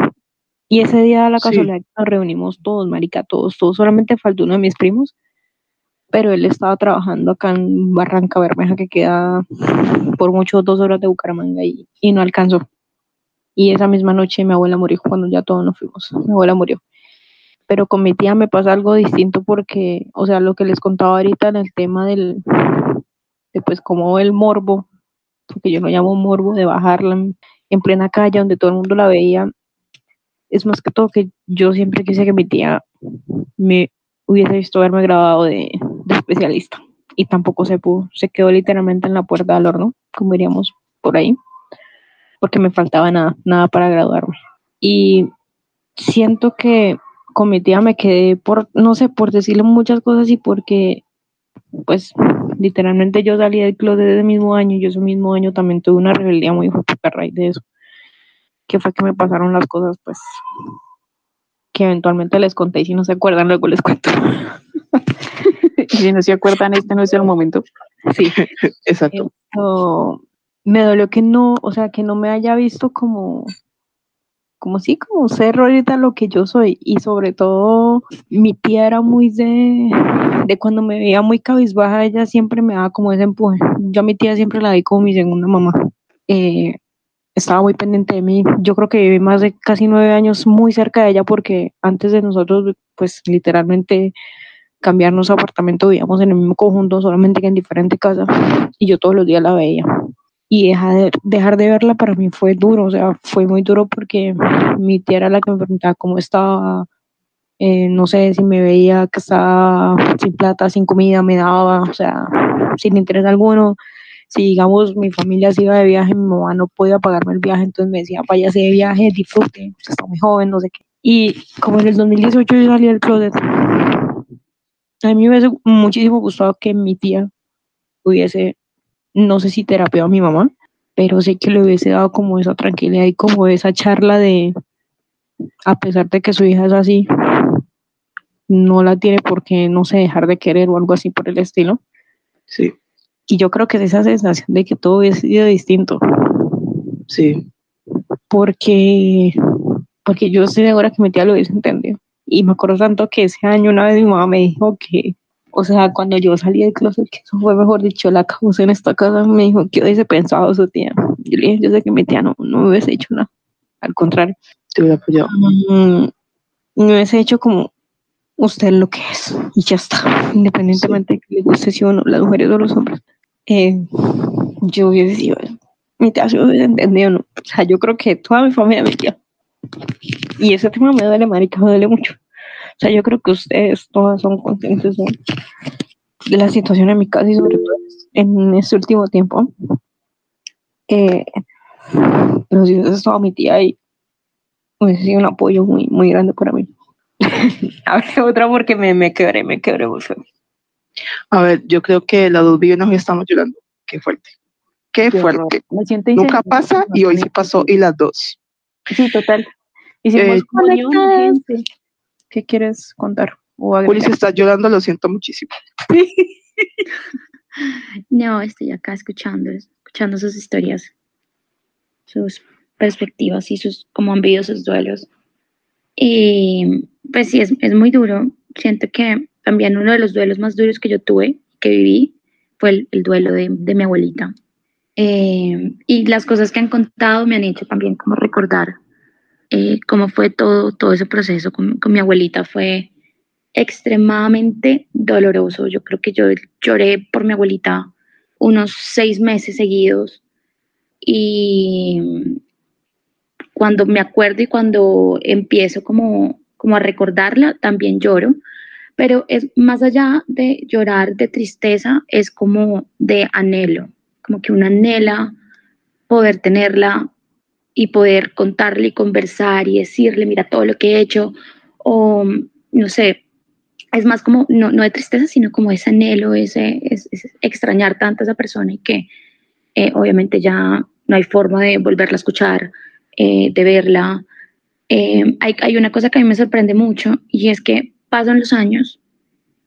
y ese día la casualidad nos reunimos todos, marica, todos, todos, solamente faltó uno de mis primos, pero él estaba trabajando acá en Barranca Bermeja, que queda por mucho dos horas de Bucaramanga, y, y no alcanzó. Y esa misma noche mi abuela murió cuando ya todos nos fuimos. Mi abuela murió. Pero con mi tía me pasa algo distinto porque, o sea, lo que les contaba ahorita en el tema del, de pues como el morbo, porque yo lo llamo morbo, de bajarla en, plena calle donde todo el mundo la veía, es más que todo que yo siempre quise que mi tía me hubiese visto haberme grabado de, de especialista y tampoco se pudo, se quedó literalmente en la puerta del horno, como diríamos por ahí porque me faltaba nada, nada para graduarme. Y siento que con mi tía me quedé por, no sé, por decirle muchas cosas y porque, pues, literalmente yo salí del club desde el mismo año y yo ese mismo año también tuve una rebeldía muy fuerte a raíz de eso. Que fue que me pasaron las cosas, pues, que eventualmente les conté y si no se acuerdan, luego les cuento. [laughs] si no se acuerdan, este no es el momento. Sí, [laughs] exacto me dolió que no, o sea, que no me haya visto como, como sí, como ser ahorita lo que yo soy. Y sobre todo, mi tía era muy de, de cuando me veía muy cabizbaja, ella siempre me daba como ese empuje. Yo a mi tía siempre la di como mi segunda mamá. Eh, estaba muy pendiente de mí. Yo creo que viví más de casi nueve años muy cerca de ella porque antes de nosotros, pues literalmente cambiarnos apartamento, vivíamos en el mismo conjunto, solamente que en diferente casa. Y yo todos los días la veía y dejar de, dejar de verla para mí fue duro, o sea, fue muy duro porque mi tía era la que me preguntaba cómo estaba, eh, no sé si me veía que estaba sin plata, sin comida, me daba, o sea, sin interés alguno. Si digamos mi familia se iba de viaje, mi mamá no podía pagarme el viaje, entonces me decía, váyase de viaje, disfrute, usted está muy joven, no sé qué. Y como en el 2018 yo salí del closet, a mí me hubiese muchísimo gustado que mi tía hubiese no sé si terapia a mi mamá, pero sé que le hubiese dado como esa tranquilidad y como esa charla de, a pesar de que su hija es así, no la tiene por qué, no sé, dejar de querer o algo así por el estilo. Sí. Y yo creo que es esa sensación de que todo hubiese sido distinto. Sí. Porque, porque yo estoy segura que mi tía lo hubiese entendido. Y me acuerdo tanto que ese año una vez mi mamá me dijo que o sea, cuando yo salí del closet, que eso fue mejor dicho, la causa en esta casa, me dijo que hubiese pensado su tía. Yo le dije, yo sé que mi tía no, no me hubiese hecho nada. Al contrario. Te hubiera apoyado. Mm, me hubiese hecho como usted lo que es. Y ya está. Independientemente de que le guste si o no, las mujeres o los hombres. Eh, yo hubiese sido, mi tía se hubiese entendido, ¿no? O sea, yo creo que toda mi familia me tía. Y ese tema me duele, marica, me duele mucho. O sea, yo creo que ustedes todas son conscientes de, la situación en mi casa y sobre todo en este último tiempo. Eh, pero si hubiese estado mi tía ahí, hubiese sido un apoyo muy, muy grande para mí. [laughs] A ver, otra porque me, me quebré, me quebré muy feo. A ver, yo creo que las dos villanas hoy estamos llorando. Qué fuerte. Qué fuerte. Nunca pasa y hoy sí pasó y las dos. Sí, total. Hicimos eh, gente. ¿Qué quieres contar? Juli se está llorando, lo siento muchísimo. [laughs] no, estoy acá escuchando, escuchando sus historias, sus perspectivas y sus, cómo han vivido sus duelos. Y pues sí, es, es muy duro. Siento que también uno de los duelos más duros que yo tuve, que viví, fue el, duelo de, mi abuelita. Eh, y las cosas que han contado me han hecho también como recordar eh, cómo fue todo, todo ese proceso con, con, mi abuelita. Fue extremadamente doloroso. Yo creo que yo lloré por mi abuelita unos seis meses seguidos y cuando me acuerdo y cuando empiezo como, como a recordarla, también lloro pero es más allá de llorar de tristeza, es como de anhelo, como que una anhela poder tenerla y poder contarle y conversar y decirle, mira todo lo que he hecho, o no sé, es más como, no, no de tristeza, sino como ese anhelo, ese, es, extrañar tanto a esa persona y que eh, obviamente ya no hay forma de volverla a escuchar, eh, de verla. Eh, hay, hay una cosa que a mí me sorprende mucho y es que pasan los años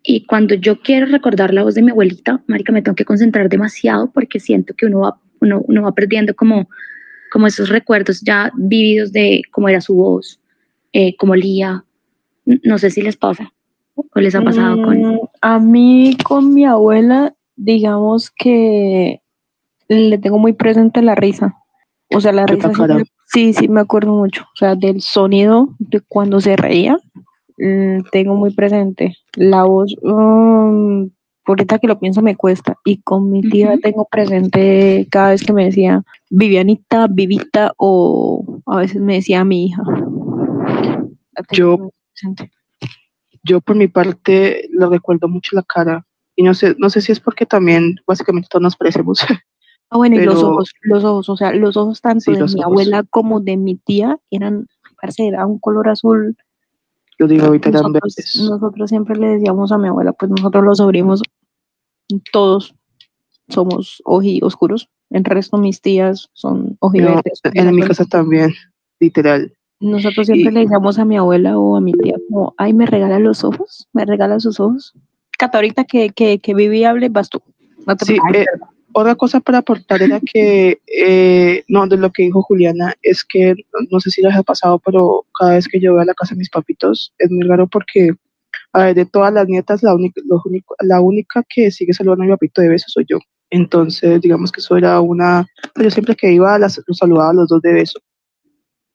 y cuando yo quiero recordar la voz de mi abuelita, marica, me tengo que concentrar demasiado porque siento que uno va, uno, uno va perdiendo como, como esos recuerdos ya vividos de cómo era su voz, eh, cómo olía. No sé si les pasa o les ha pasado con... Mm, a mí con mi abuela, digamos que le tengo muy presente la risa. O sea, la risa... sí, sí, me acuerdo mucho. O sea, del sonido de cuando se reía Mm, tengo muy presente. La voz, um, ahorita que lo pienso me cuesta. Y con mi tía tengo presente cada vez que me decía Vivianita, Vivita o a veces me decía mi hija. Yo, yo por mi parte lo recuerdo mucho la cara. Y no sé, no sé si es porque también básicamente todos nos parecemos. [laughs] Ah, bueno, y los ojos, los ojos, o sea, los ojos tanto de mi abuela como de mi tía eran, parece, era un color azul yo digo ahorita nosotros, nosotros siempre le decíamos a mi abuela, pues nosotros los sobrinos, todos somos oji oscuros. El resto mis tías son ojiverdes. en mi casa también, literal. Nosotros siempre le decíamos a mi abuela o a mi tía como, ay, me regala los ojos, me regala sus ojos. Cata, ahorita que, que, que viví hable, vas tú. sí, otra cosa para aportar era que, eh, no, de lo que dijo Juliana, es que no sé si les ha pasado, pero cada vez que yo voy a la casa de mis papitos es muy raro porque, a ver, de todas las nietas, la única, la única que sigue saludando a mi papito de beso soy yo. Entonces, digamos que eso era una. Yo siempre que iba, las, los saludaba a los dos de beso.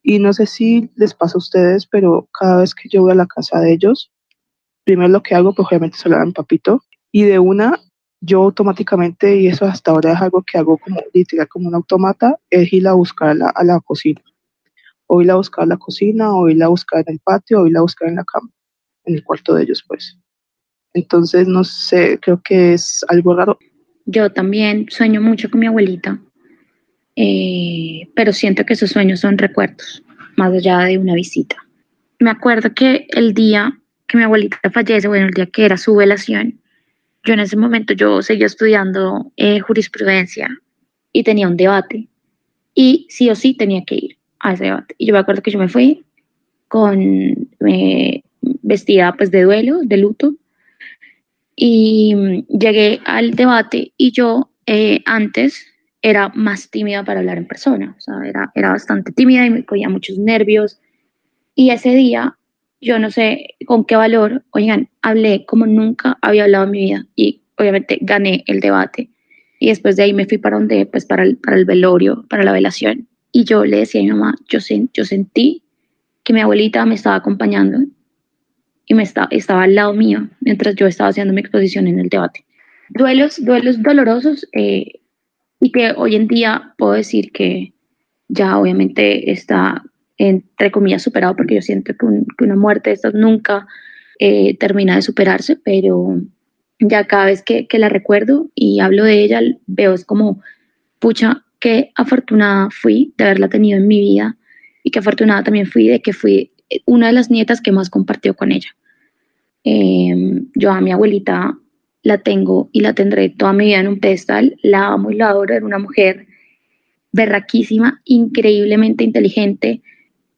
Y no sé si les pasa a ustedes, pero cada vez que yo voy a la casa de ellos, primero lo que hago, pues obviamente saludar a mi papito. Y de una yo automáticamente, y eso hasta ahora es algo que hago como literal como un automata, es ir a buscar a la, cocina. O ir a buscar a la cocina, o ir a buscar en el patio, o ir a buscar en la cama, en el cuarto de ellos, pues. Entonces, no sé, creo que es algo raro. Yo también sueño mucho con mi abuelita, eh, pero siento que esos sueños son recuerdos, más allá de una visita. Me acuerdo que el día que mi abuelita fallece, bueno, el día que era su velación, yo en ese momento yo seguía estudiando eh, jurisprudencia y tenía un debate y sí o sí tenía que ir a ese debate. Y yo me acuerdo que yo me fui con eh, vestida pues de duelo, de luto y mm, llegué al debate y yo eh, antes era más tímida para hablar en persona, o sea, era, era bastante tímida y me cogía muchos nervios. Y ese día yo no sé con qué valor, oigan, hablé como nunca había hablado en mi vida y obviamente gané el debate. Y después de ahí me fui para donde, pues para el, para el velorio, para la velación. Y yo le decía a mi mamá, yo, yo sentí que mi abuelita me estaba acompañando y me estaba, estaba al lado mío mientras yo estaba haciendo mi exposición en el debate. Duelos, duelos dolorosos eh, y que hoy en día puedo decir que ya obviamente está entre comillas, superado, porque yo siento que, una muerte de estas nunca eh, termina de superarse, pero ya cada vez que, la recuerdo y hablo de ella, veo es como, pucha, qué afortunada fui de haberla tenido en mi vida y qué afortunada también fui de que fui una de las nietas que más compartió con ella. Em, yo a mi abuelita la tengo y la tendré toda mi vida en un pedestal, la amo y la adoro, era una mujer berraquísima, increíblemente inteligente,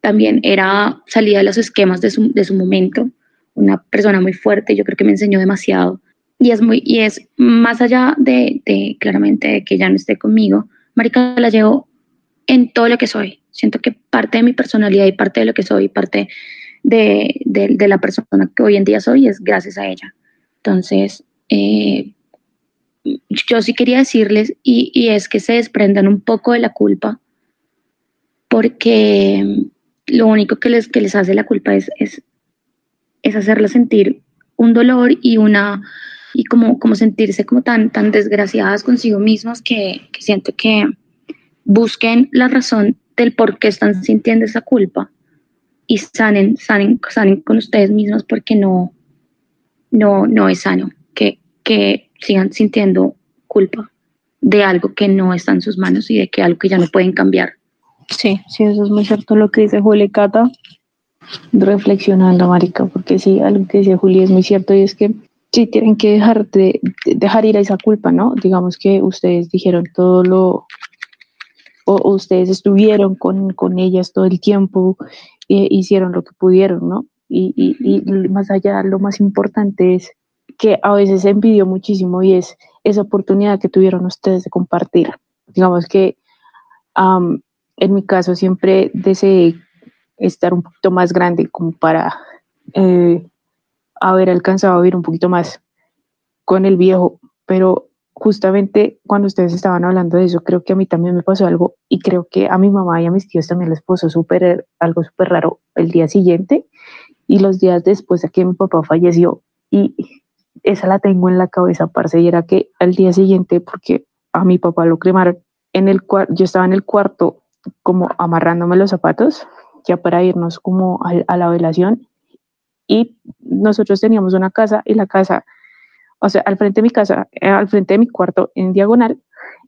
también era salida de los esquemas de su, de su momento, una persona muy fuerte, yo creo que me enseñó demasiado. Y es, muy, y es más allá de, de claramente que ya no esté conmigo, Marica la llevo en todo lo que soy. Siento que parte de mi personalidad y parte de lo que soy, parte de, la persona que hoy en día soy es gracias a ella. Entonces, eh, yo sí quería decirles, y, es que se desprendan un poco de la culpa, porque lo único que les, que les hace la culpa es, es, es sentir un dolor y una y como, como sentirse como tan, tan desgraciadas consigo mismas que, que siento que busquen la razón del por qué están sintiendo esa culpa y sanen, sanen, sanen con ustedes mismos porque no, no, no es sano que, que sigan sintiendo culpa de algo que no está en sus manos y de que algo que ya no pueden cambiar. Sí, sí, eso es muy cierto lo que dice Juli Cata, reflexionando, Marica, porque sí, algo que dice Juli es muy cierto y es que sí tienen que dejar, de, dejar ir a esa culpa, ¿no? Digamos que ustedes dijeron todo lo, o, ustedes estuvieron con, con, ellas todo el tiempo, e hicieron lo que pudieron, ¿no? Y, y, y, más allá, lo más importante es que a veces envidio muchísimo y es esa oportunidad que tuvieron ustedes de compartir. Digamos que um, en mi caso siempre deseé estar un poquito más grande como para eh, haber alcanzado a vivir un poquito más con el viejo, pero justamente cuando ustedes estaban hablando de eso, creo que a mí también me pasó algo y creo que a mi mamá y a mis tíos también les pasó súper, algo súper raro el día siguiente y los días después de que mi papá falleció y esa la tengo en la cabeza, parce, y era que al día siguiente, porque a mi papá lo cremaron, en el yo estaba en el cuarto como amarrándome los zapatos ya para irnos como a, la velación y nosotros teníamos una casa y la casa, o sea, al frente de mi casa, eh, al frente de mi cuarto en diagonal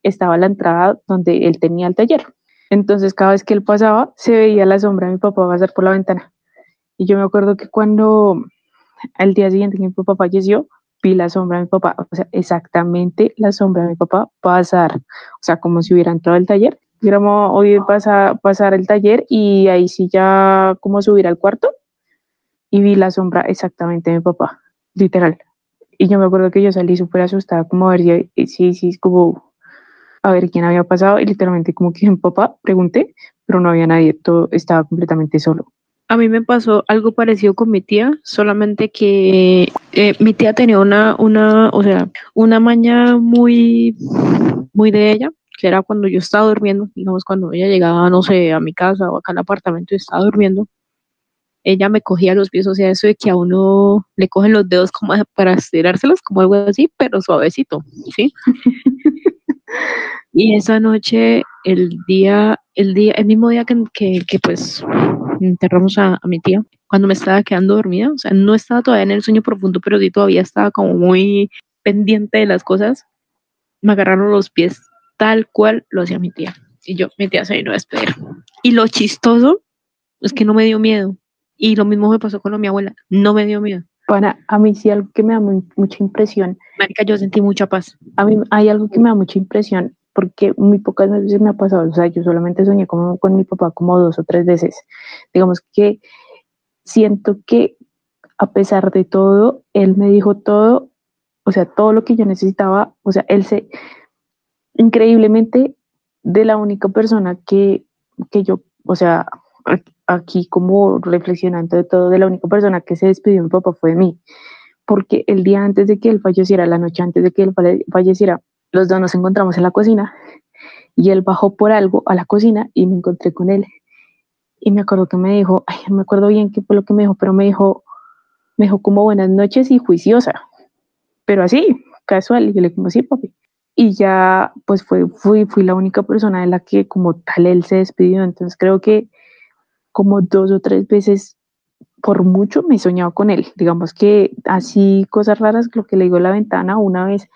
estaba la entrada donde él tenía el taller. Entonces cada vez que él pasaba se veía la sombra de mi papá pasar por la ventana. Y yo me acuerdo que cuando al día siguiente mi papá falleció, vi la sombra de mi papá, o sea, exactamente la sombra de mi papá pasar, o sea, como si hubiera entrado al taller digamos, hoy pasa, pasar el taller y ahí sí ya como subir al cuarto y vi la sombra exactamente de mi papá, literal. Y yo me acuerdo que yo salí súper asustada, como a ver, sí, sí, como a ver quién había pasado y literalmente como que [laughs] mi papá, pregunté, pero no había nadie, todo estaba completamente solo. A mí me pasó algo parecido con mi tía, solamente que eh, mi tía tenía una, una, o sea, una maña muy, muy de ella, que era cuando yo estaba durmiendo, digamos, cuando ella llegaba, no sé, a mi casa o acá al apartamento y estaba durmiendo, ella me cogía los pies, o sea, eso de que a uno le cogen los dedos como [laughs] para estirárselos, como algo así, pero suavecito, ¿sí? [laughs] y esa noche, el día, el día, el mismo día que, que, pues enterramos a, a, mi tía, cuando me estaba quedando dormida, o sea, no estaba todavía en el sueño profundo, pero sí todavía estaba como muy pendiente de las cosas, me agarraron los pies tal cual lo hacía mi tía. Y yo, mi tía se vino a despedir. Y lo chistoso es que no me dio miedo. Y lo mismo me pasó con mi abuela, no me dio miedo. Para, a mí sí algo que me da mucha impresión. Marica, yo sentí mucha paz. A mí hay algo que me da mucha impresión porque muy pocas veces me ha pasado, o sea, yo solamente soñé con, con mi papá como dos o tres veces. Digamos que siento que a pesar de todo, él me dijo todo, o sea, todo lo que yo necesitaba, o sea, él se, increíblemente de la única persona que, que yo, o sea, aquí como reflexionando de todo, de la única persona que se despidió de mi papá fue de mí, porque el día antes de que él falleciera, la noche antes de que él falleciera, los dos nos encontramos en la cocina y él bajó por algo a la cocina y me encontré con él. Y me acuerdo que me dijo, ay, no me acuerdo bien qué fue lo que me dijo, pero me dijo, me dijo como buenas noches y juiciosa, pero así, casual, y yo le como, sí, papi y ya pues fue, fui, fui la única persona de la que como tal él se despidió, entonces creo que como dos o tres veces por mucho me he soñado con él, digamos que así cosas raras, lo que le digo en la ventana, una vez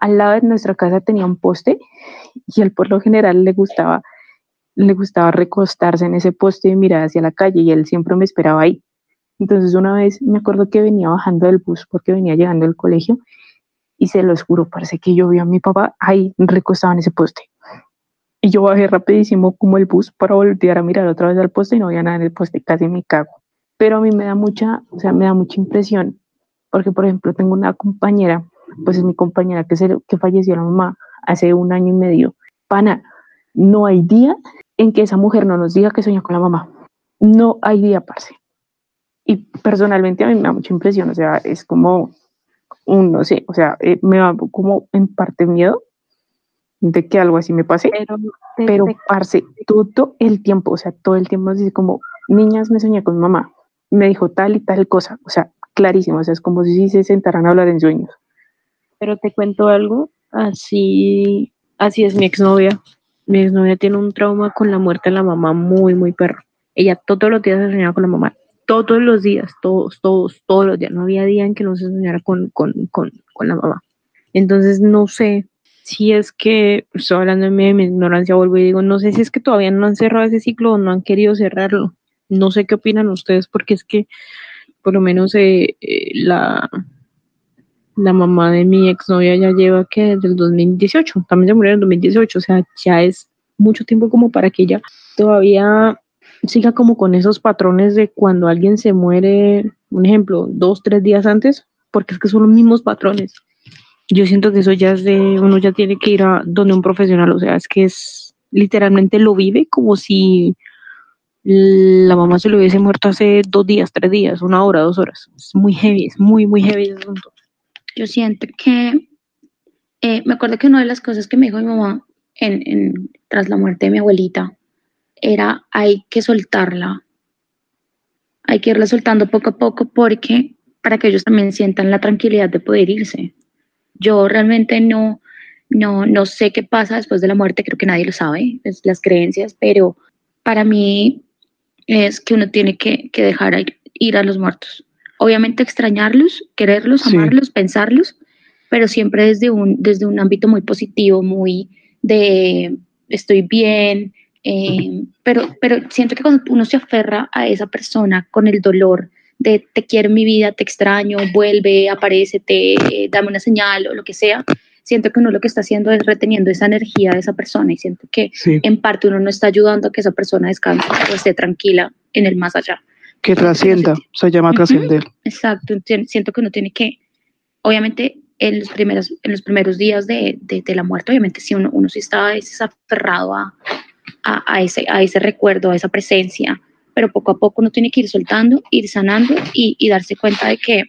al lado de nuestra casa tenía un poste y él por lo general le gustaba le gustaba recostarse en ese poste y mirar hacia la calle y él siempre me esperaba ahí. Entonces una vez me acuerdo que venía bajando del bus porque venía llegando al colegio y se los juro, parece que yo vi a mi papá ahí recostado en ese poste. Y yo bajé rapidísimo como el bus para voltear a mirar otra vez al poste y no había nada en el poste, casi me cago. Pero a mí me da mucha, o sea, me da mucha impresión, porque por ejemplo tengo una compañera, pues es mi compañera que, se, que falleció la mamá hace un año y medio. Pana, no hay día en que esa mujer no nos diga que sueña con la mamá. No hay día, parce. Y personalmente a mí me da mucha impresión, o sea, es como, un, no sé, o sea, eh, me da como en parte miedo de que algo así me pase, Pero, pero te- parce, todo el tiempo, o sea, todo el tiempo así como, niñas, me soñé con mi mamá, me dijo tal y tal cosa, o sea, clarísimo, o sea, es como si se sentaran a hablar en sueños. pero te cuento algo, así, así es mi exnovia. Mi exnovia tiene un trauma con la muerte de la mamá muy, muy perro. Ella todos los días se soñaba con la mamá, todos los días, todos, todos, todos los días. No había día en que no se soñara con, con, con, con la mamá. Entonces, no sé si es que, estoy hablando de mi, ignorancia, vuelvo y digo, no sé si es que todavía no han cerrado ese ciclo o no han querido cerrarlo. No sé qué opinan ustedes, porque es que, por lo menos, eh, eh, la, la mamá de mi exnovia ya lleva que desde el 2018, también se murió en el 2018, o sea, ya es mucho tiempo como para que ella todavía siga como con esos patrones de cuando alguien se muere, un ejemplo, dos, tres días antes, porque es que son los mismos patrones. Yo siento que eso ya es de, uno ya tiene que ir a donde un profesional, o sea, es que es literalmente lo vive como si la mamá se le hubiese muerto hace dos días, tres días, una hora, dos horas. Es muy heavy, es muy, muy heavy ese asunto. Yo siento que, eh, me acuerdo que una de las cosas que me dijo mi mamá en- tras la muerte de mi abuelita era hay que soltarla, hay que irla soltando poco a poco porque para que ellos también sientan la tranquilidad de poder irse. Yo realmente no, no, no sé qué pasa después de la muerte, creo que nadie lo sabe, es las creencias, pero para mí es que uno tiene que, que dejar ir, a los muertos. Obviamente extrañarlos, quererlos, Sí. amarlos, pensarlos, pero siempre desde un, desde un ámbito muy positivo, muy de estoy bien, eh, pero, pero siento que cuando uno se aferra a esa persona con el dolor de te quiero mi vida, te extraño, vuelve, aparécete, eh, dame una señal o lo que sea, siento que uno lo que está haciendo es reteniendo esa energía de esa persona y siento que Sí, en parte uno no está ayudando a que esa persona descanse o esté tranquila en el más allá. que trascienda, se llama trascender. Exacto, enti- siento que uno tiene que, obviamente, en los primeros, en los primeros días de, de- de la muerte, obviamente, sí, uno, uno sí está veces aferrado a, a, ese, a ese recuerdo, a esa presencia, pero poco a poco uno tiene que ir soltando, ir sanando y, y darse cuenta de que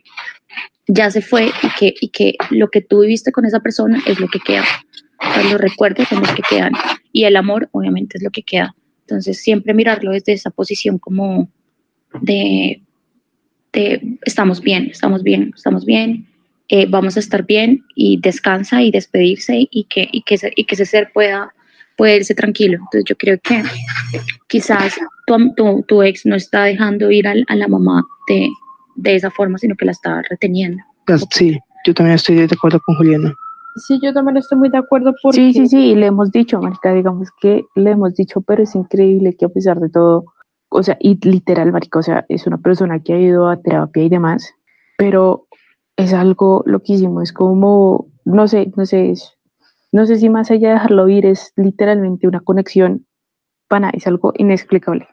ya se fue y que, y que lo que tú viviste con esa persona es lo que queda. O sea, los recuerdos son los que quedan y el amor, obviamente, es lo que queda. Entonces, siempre mirarlo desde esa posición como de, de estamos bien, estamos bien, estamos bien, eh, vamos a estar bien y descansa y despedirse y que, y que, y que ese ser pueda, pueda irse tranquilo. Entonces yo creo que quizás tu, tu, tu ex no está dejando ir al- a, la mamá de, de esa forma, sino que la está reteniendo. Las- Sí, yo también estoy de acuerdo con Juliana. Sí, yo también estoy muy de acuerdo porque Sí, sí, sí, le hemos dicho, marica, digamos que le hemos dicho, pero es increíble que a pesar de todo, o sea, y literal, marica, o sea, es una persona que ha ido a terapia y demás, pero es algo loquísimo, es como, no sé, no sé, es- no sé si más allá de dejarlo ir es literalmente una conexión, pana, es algo inexplicable.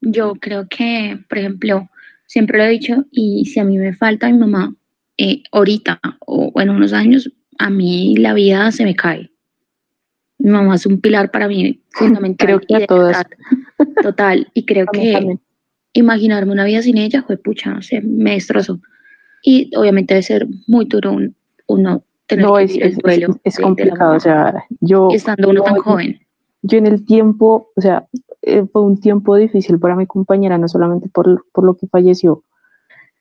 Yo creo que, por ejemplo, siempre lo he dicho, y si a mí me falta mi mamá, eh, ahorita o, o en unos años, a mí la vida se me cae. Mi mamá es un pilar para mí [laughs] fundamental. Creo que y a todas. Total, y creo que también. imaginarme una vida sin ella, fue pucha, se me destrozó. Y obviamente debe ser muy duro un- uno tener No, que es, el es, complicado, o sea, yo... estando uno tan joven. yo en el tiempo, o sea, eh, fue un tiempo difícil para mi compañera, no solamente por, por lo que falleció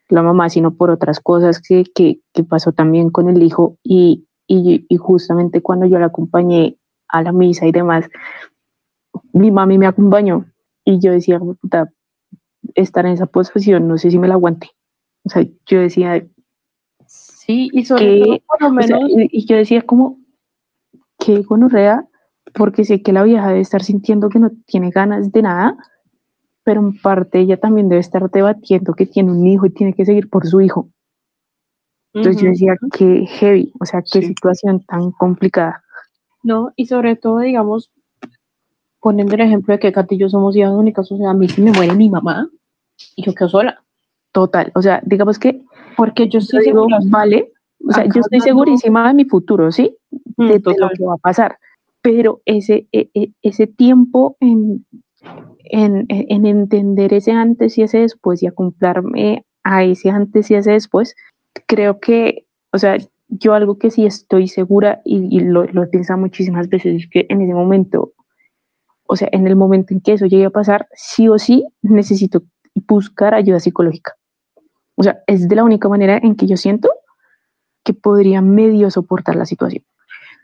la mamá, sino por otras cosas que, que, que pasó también con el hijo y, y, y justamente cuando yo la acompañé a la misa y demás, mi mami me acompañó y yo decía, puta, estar en esa posición, no sé si me la aguante. O sea, yo decía, sí, y sobre todo por lo o sea, menos y, yo decía como, que gonorrea, porque sé que la vieja debe estar sintiendo que no tiene ganas de nada, pero en parte ella también debe estar debatiendo que tiene un hijo y tiene que seguir por su hijo. Entonces yo decía, qué heavy, o sea, qué Sí. situación tan complicada. No, y sobre todo, digamos, poniendo el ejemplo de que Katy y yo somos hijas únicas, o sea, a mí si me muere mi mamá y yo quedo sola, Total, o sea, digamos que porque yo estoy digo, segura, vale, o sea, yo estoy segurísima de mi futuro, ¿sí? Mm, de, de lo que va a pasar. Pero ese, e- e- ese tiempo en, en, en entender ese antes y ese después y acoplarme a ese antes y ese después, creo que O sea, yo algo que sí estoy segura y, lo, lo he pensado muchísimas veces es que en ese momento, o sea, en el momento en que eso llegue a pasar, sí o sí necesito buscar ayuda psicológica. O sea, es de la única manera en que yo siento que podría medio soportar la situación.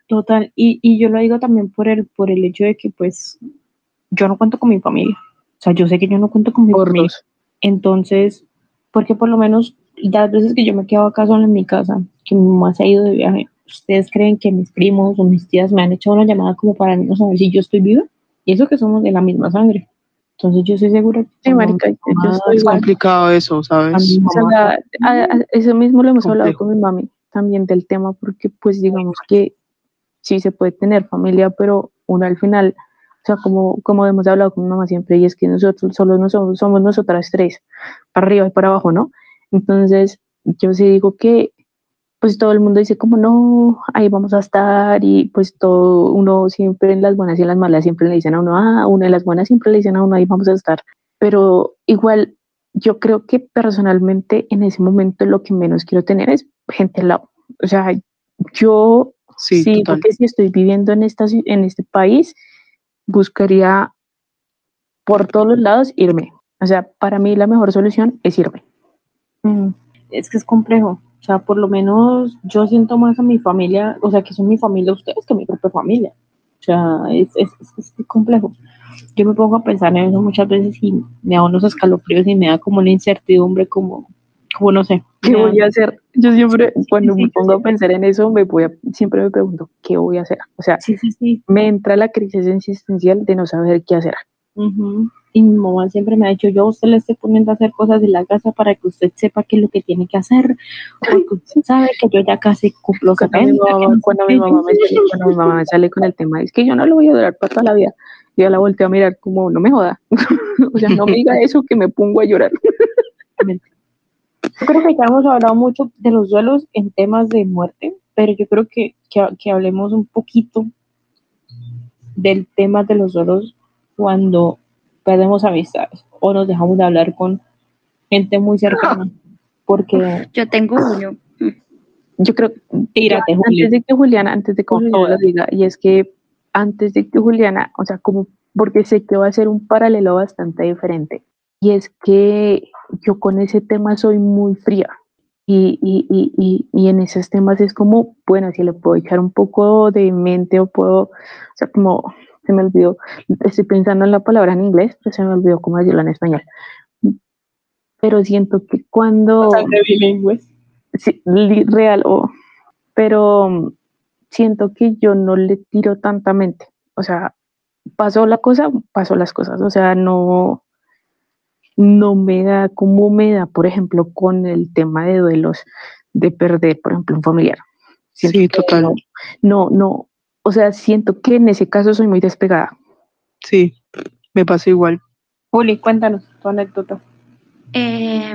Total, y, y yo lo digo también por el, por el hecho de que pues yo no cuento con mi familia. O sea, yo sé que yo no cuento con mi Por familia. Entonces, porque por lo menos las veces que yo me quedo acá sola en mi casa, que mi mamá se ha ido de viaje, ¿ustedes creen que mis primos o mis tías me han hecho una llamada como para no saber si yo estoy viva? Y eso que somos de la misma sangre. Entonces yo estoy segura que Sí, marica, yo- estoy Es igual. complicado eso, ¿sabes? mi O sea, mamá- a- a- eso mismo lo hemos hablado con mi mami también del tema, porque pues digamos que sí se puede tener familia, pero uno al final, o sea, como, como hemos hablado con mi mamá siempre, y es que nosotros solo no somos, somos nosotras tres, para arriba y para abajo, ¿no? Entonces, yo sí digo que pues todo el mundo dice como no, ahí vamos a estar y pues todo, uno siempre en las buenas y en las malas siempre le dicen a uno, ah, una de las buenas siempre le dicen a uno, ahí vamos a estar. Pero igual yo creo que personalmente en ese momento lo que menos quiero tener es gente al lado. O sea, yo Sí, porque si estoy viviendo en, esta, ci- en este país, buscaría por todos los lados irme. O sea, para mí la mejor solución es irme. Mm, Es que es complejo. O sea, por lo menos yo siento más a mi familia, o sea, que son mi familia ustedes que mi propia familia. O sea, es, es, es, es complejo. Yo me pongo a pensar en eso muchas veces y me da unos escalofríos y me da como una incertidumbre, como, como no sé. ¿Qué voy a hacer? Yo siempre, Sí, cuando sí, me sí, pongo a pensar en eso, me voy a, siempre me pregunto, ¿qué voy a hacer? O sea, Sí, sí, sí. me entra la crisis existencial de no saber qué hacer. Ujú. Y mi mamá siempre me ha dicho, yo a usted le estoy poniendo a hacer cosas de la casa para que usted sepa qué es lo que tiene que hacer, porque usted [laughs] sabe que yo ya casi cumplo Cuando mi 70, que mamá, no cuando qué". mi mamá me sale, cuando mi mamá me sale con el tema, es que yo no lo voy a durar para toda la vida. Yo la volteo a mirar como, no me joda. [laughs] o sea, no me diga eso que me pongo a llorar. Yo creo que ya hemos hablado mucho de los duelos en temas de muerte, pero yo creo que, que, que hablemos un poquito del tema de los duelos cuando perdemos amistades o nos dejamos de hablar con gente muy cercana. Porque, Yo tengo uno. Yo creo, tírate, antes de que Juliana, antes de que Juliana lo diga, y es que antes de que Juliana, o sea, como, porque sé que va a ser un paralelo bastante diferente, y es que yo con ese tema soy muy fría, y, y, y, y, y en esos temas es como, bueno, si le puedo echar un poco de mente o puedo, o sea, como, se me olvidó, estoy pensando en la palabra en inglés, pero se me olvidó cómo decirlo en español. Pero siento que cuando Bastante sí, real o pero mm, siento que yo no le tiro tanta mente o sea pasó la cosa pasó las cosas o sea no no me da como me da por ejemplo con el tema de duelos de perder por ejemplo un familiar Siento Sí, total. no, no no o sea siento que en ese caso soy muy despegada Sí, me pasa igual. Juli, cuéntanos tu anécdota. Eh,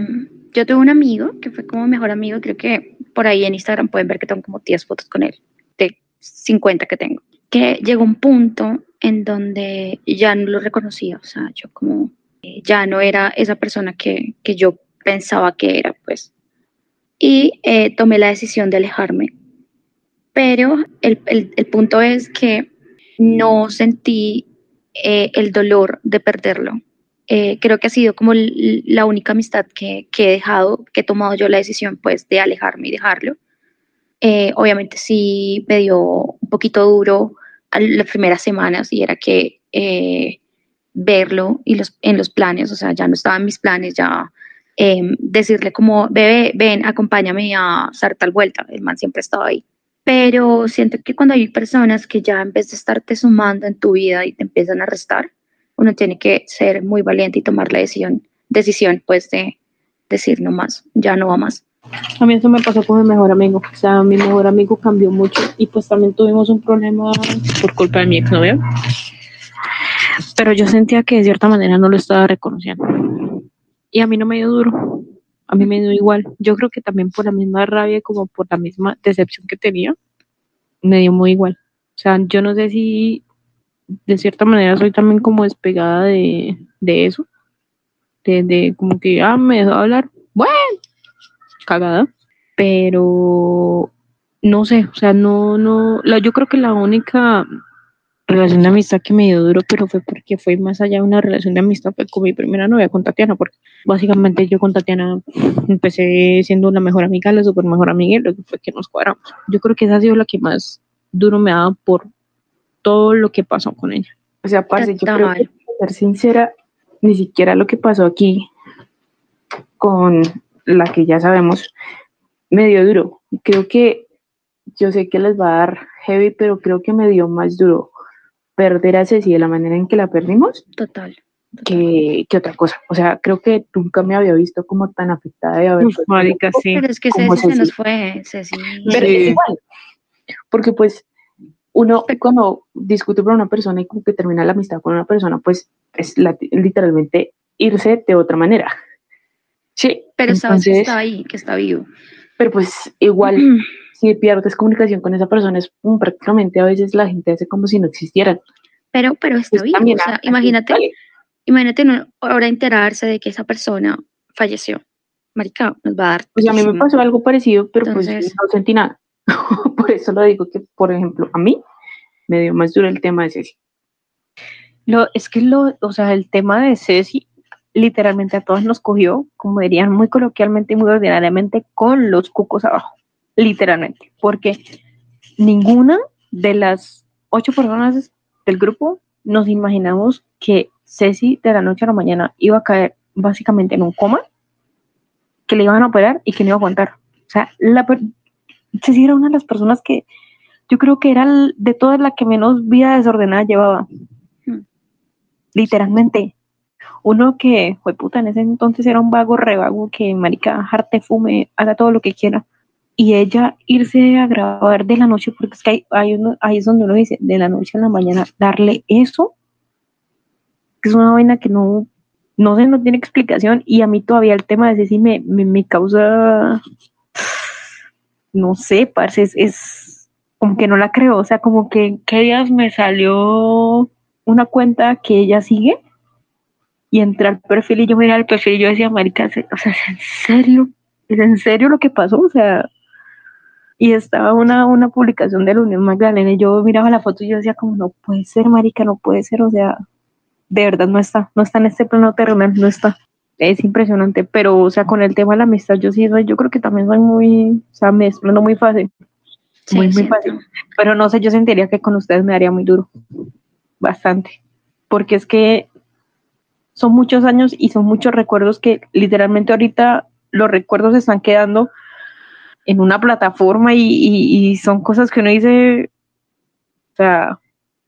yo tuve un amigo que fue como mejor amigo, creo que por ahí en Instagram pueden ver que tengo como 10 fotos con él, de 50 que tengo, que llegó un punto en donde ya no lo reconocía, o sea, yo como eh, ya no era esa persona que, que yo pensaba que era, pues. Y eh, tomé la decisión de alejarme. Pero el, el, punto es que no sentí eh, el dolor de perderlo. Eh, creo que ha sido como la única amistad que, que he dejado, que he tomado yo la decisión pues de alejarme y dejarlo. Eh, obviamente sí me dio un poquito duro las primeras semanas y era que verlo y los, en los planes, o sea, ya no estaban mis planes, ya eh, decirle como, bebé, ven, acompáñame a hacer tal vuelta, el man siempre estaba ahí. Pero siento que cuando hay personas que ya en vez de estarte sumando en tu vida y te empiezan a restar, uno tiene que ser muy valiente y tomar la decisión, decisión pues de decir no más, ya no va más. A mí eso me pasó con mi mejor amigo. O sea, mi mejor amigo cambió mucho y pues también tuvimos un problema por culpa de mi exnovio. Pero yo sentía que de cierta manera no lo estaba reconociendo. Y a mí no me dio duro. A mí me dio igual. Yo creo que también por la misma rabia como por la misma decepción que tenía, me dio muy igual. O sea, yo no sé si de cierta manera soy también como despegada de, de eso. De, de como que, ah, me dejó hablar. Bueno, cagada. pero no sé, o sea, no, no, la, yo creo que la única relación de amistad que me dio duro, pero fue porque fue más allá de una relación de amistad, fue con mi primera novia, con Tatiana, porque básicamente yo con Tatiana empecé siendo una mejor amiga, la super mejor amiga, y luego fue que nos cuadramos. Yo creo que esa ha sido la que más duro me ha dado por todo lo que pasó con ella. O sea, parce, yo creo que, para ser sincera, ni siquiera lo que pasó aquí con la que ya sabemos me dio duro. Creo que yo sé que les va a dar heavy, pero creo que me dio más duro perder a Ceci de la manera en que la perdimos. Total. Que, que, otra cosa. O sea, creo que nunca me había visto como tan afectada de haber. Uf, marica, sí. Pero es que Ceci, se nos fue, Ceci. Pero es igual. Porque pues uno cuando discute con una persona y como que termina la amistad con una persona, pues es la, literalmente irse de otra manera. Sí. Pero sabes que está ahí, que está vivo. Pero pues igual [clears throat] si pierdes comunicación con esa persona, es prácticamente a veces la gente hace como si no existieran. Pero, pero está pues bien, o sea, imagínate, imagínate ahora enterarse de que esa persona falleció. Marica, nos va a dar. Pues a mí me pasó algo parecido, pero pues no sentí nada. [laughs] por eso lo digo que, por ejemplo, a mí me dio más duro el tema de Ceci. Lo, es que lo, o sea, el tema de Ceci literalmente a todos nos cogió, como dirían muy coloquialmente y muy ordinariamente, con los cucos abajo literalmente, porque ninguna de las ocho personas del grupo nos imaginamos que Ceci de la noche a la mañana iba a caer básicamente en un coma, que le iban a operar y que no iba a aguantar. O sea, la, Ceci era una de las personas que yo creo que era de todas la que menos vida desordenada llevaba. Hmm. Literalmente. Uno que, fue puta, en ese entonces era un vago revago que marica, jarte fume, haga todo lo que quiera y ella irse a grabar de la noche, porque es que hay, ahí es donde uno dice, de la noche a la mañana, darle eso, que es una vaina que no, no sé, no tiene explicación, y a mí todavía el tema de ese me, me, causa, no sé, parce, es, es, como que no la creo, o sea, como que, ¿qué días me salió una cuenta que ella sigue? Y entré al perfil y yo miraba el perfil y yo decía, marica, o sea, ¿es en serio? ¿Es en serio lo que pasó? O sea, y estaba una, una publicación de la Unión Magdalena y yo miraba la foto y yo decía como no puede ser marica, no puede ser, o sea, de verdad no está, no está en este plano terrenal, no está. Es impresionante, pero o sea, con el tema de la amistad yo sí soy, yo creo que también soy muy, o sea, me explano muy fácil. muy, muy fácil. Pero no sé, yo sentiría que con ustedes me daría muy duro. Bastante. Porque es que son muchos años y son muchos recuerdos que literalmente ahorita los recuerdos están quedando en una plataforma y, son cosas que uno dice, o sea,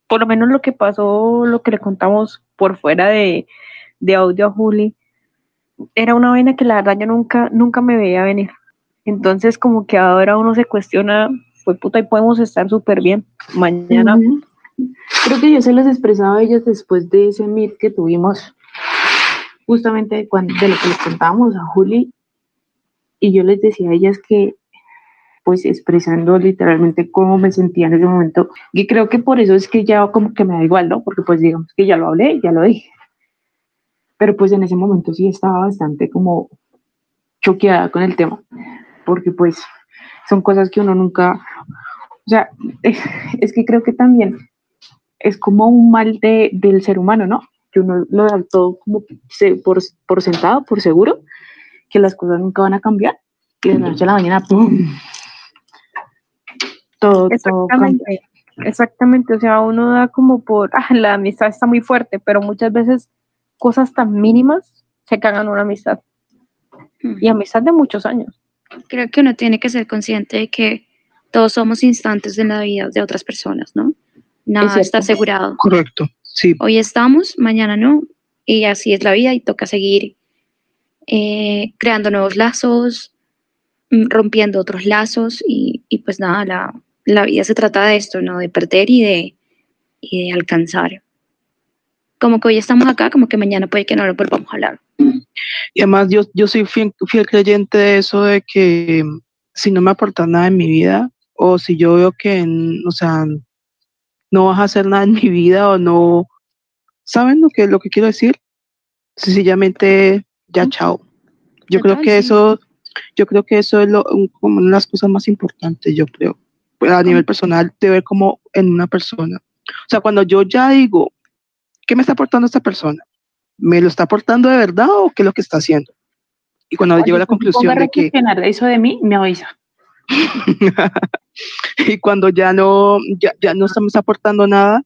por lo menos lo que pasó, lo que le contamos por fuera de, audio a Juli, era una vaina que la verdad yo nunca, nunca me veía venir. Entonces como que ahora uno se cuestiona, pues puta, y podemos estar súper bien mañana. Creo que yo se los expresaba a ellos después de ese meet que tuvimos, justamente cuando, de lo que les contábamos a Juli, y yo les decía a ellas que pues expresando literalmente cómo me sentía en ese momento. Y creo que por eso es que ya como que me da igual, ¿no? Porque pues digamos que ya lo hablé, ya lo dije. Pero pues en ese momento sí estaba bastante como choqueada con el tema, porque pues son cosas que uno nunca, o sea, es que creo que también es como un mal de, del ser humano, ¿no? Que uno lo da todo como por, por sentado, por seguro, que las cosas nunca van a cambiar, y de la noche a la mañana, ¡pum! Todo, exactamente, exactamente, o sea, uno da como por, [laughs] ah, la amistad está muy fuerte, pero muchas veces cosas tan mínimas se cagan una amistad. Y amistad de muchos años. Creo que uno tiene que ser consciente de que todos somos instantes en la vida de otras personas, ¿no? Nada está asegurado. Correcto, sí. Hoy estamos, mañana no, y así es la vida y toca seguir eh, creando nuevos lazos, mm, rompiendo otros lazos y, y pues nada, la, la vida se trata de esto, ¿no? De perder y de, y de alcanzar. Como que hoy estamos acá, como que mañana puede que no lo volvamos a hablar. Y además yo, yo soy fiel, creyente de eso de que si no me aporta nada en mi vida o si yo veo que, o sea, no vas a hacer nada en mi vida o no, ¿saben lo que, lo que quiero decir? Sencillamente, ya chao. Yo creo que eso Yo creo que eso es lo, como una de las cosas más importantes, yo creo, a nivel personal, de ver como en una persona. O sea, cuando yo ya digo, ¿qué me está aportando esta persona? ¿Me lo está aportando de verdad o qué es lo que está haciendo? Y cuando llego a la conclusión de que... eso de mí, me avisa. [laughs] y cuando ya no, ya, ya no estamos aportando nada,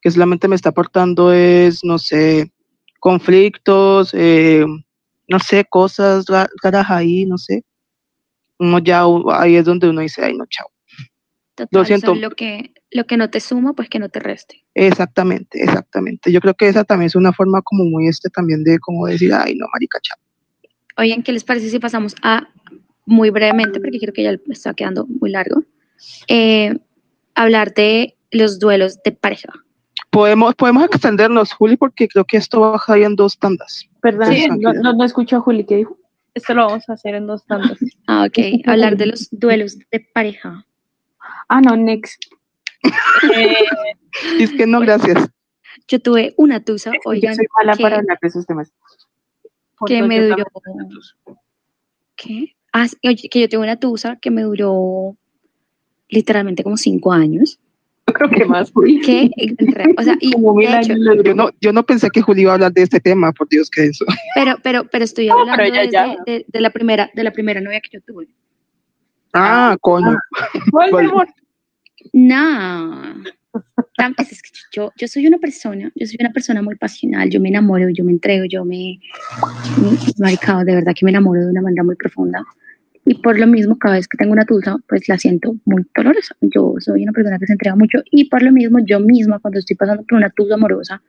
que solamente me está aportando es, no sé, conflictos, eh, no sé, cosas raras ahí, no sé. Uno ya, ahí es donde uno dice, ay, no, chao. Lo siento. lo que, lo que no te suma, pues que no te reste. Exactamente, exactamente. Yo creo que esa también es una forma como muy este también de como decir, ay, no, marica, chao. Oigan, ¿qué les parece si pasamos a, muy brevemente, porque creo que ya está quedando muy largo, eh, hablar de los duelos de pareja? Podemos, podemos extendernos, Juli, porque creo que esto baja en dos tandas. Perdón, no, no, no escucho a Juli, ¿qué dijo? Esto lo vamos a hacer en dos tandas. ah, ok. [laughs] Hablar de los duelos de pareja. Ah, no, next. Eh, es que no, gracias. Yo tuve una tusa, oigan. Yo soy mala para hablar de esos temas. Que me duró. ¿Qué? Ah, oye, que yo tuve una tusa que me duró literalmente como cinco años. Yo creo que más. Que, o sea, y yo, no, yo no pensé que Juli iba a hablar de este tema, por Dios que eso. Pero, pero, pero estoy hablando de, de, la primera, de la primera novia que yo tuve. Ah, ah coño. No. Es que yo, yo soy una persona, yo soy una persona muy pasional, yo me enamoro, yo me entrego, yo me, maricado, de verdad que me enamoro de una manera muy profunda. Y por lo mismo, cada vez que tengo una tusa, pues la siento muy dolorosa. Yo soy una persona que se entrega mucho y por lo mismo yo misma, cuando estoy pasando por una tusa amorosa,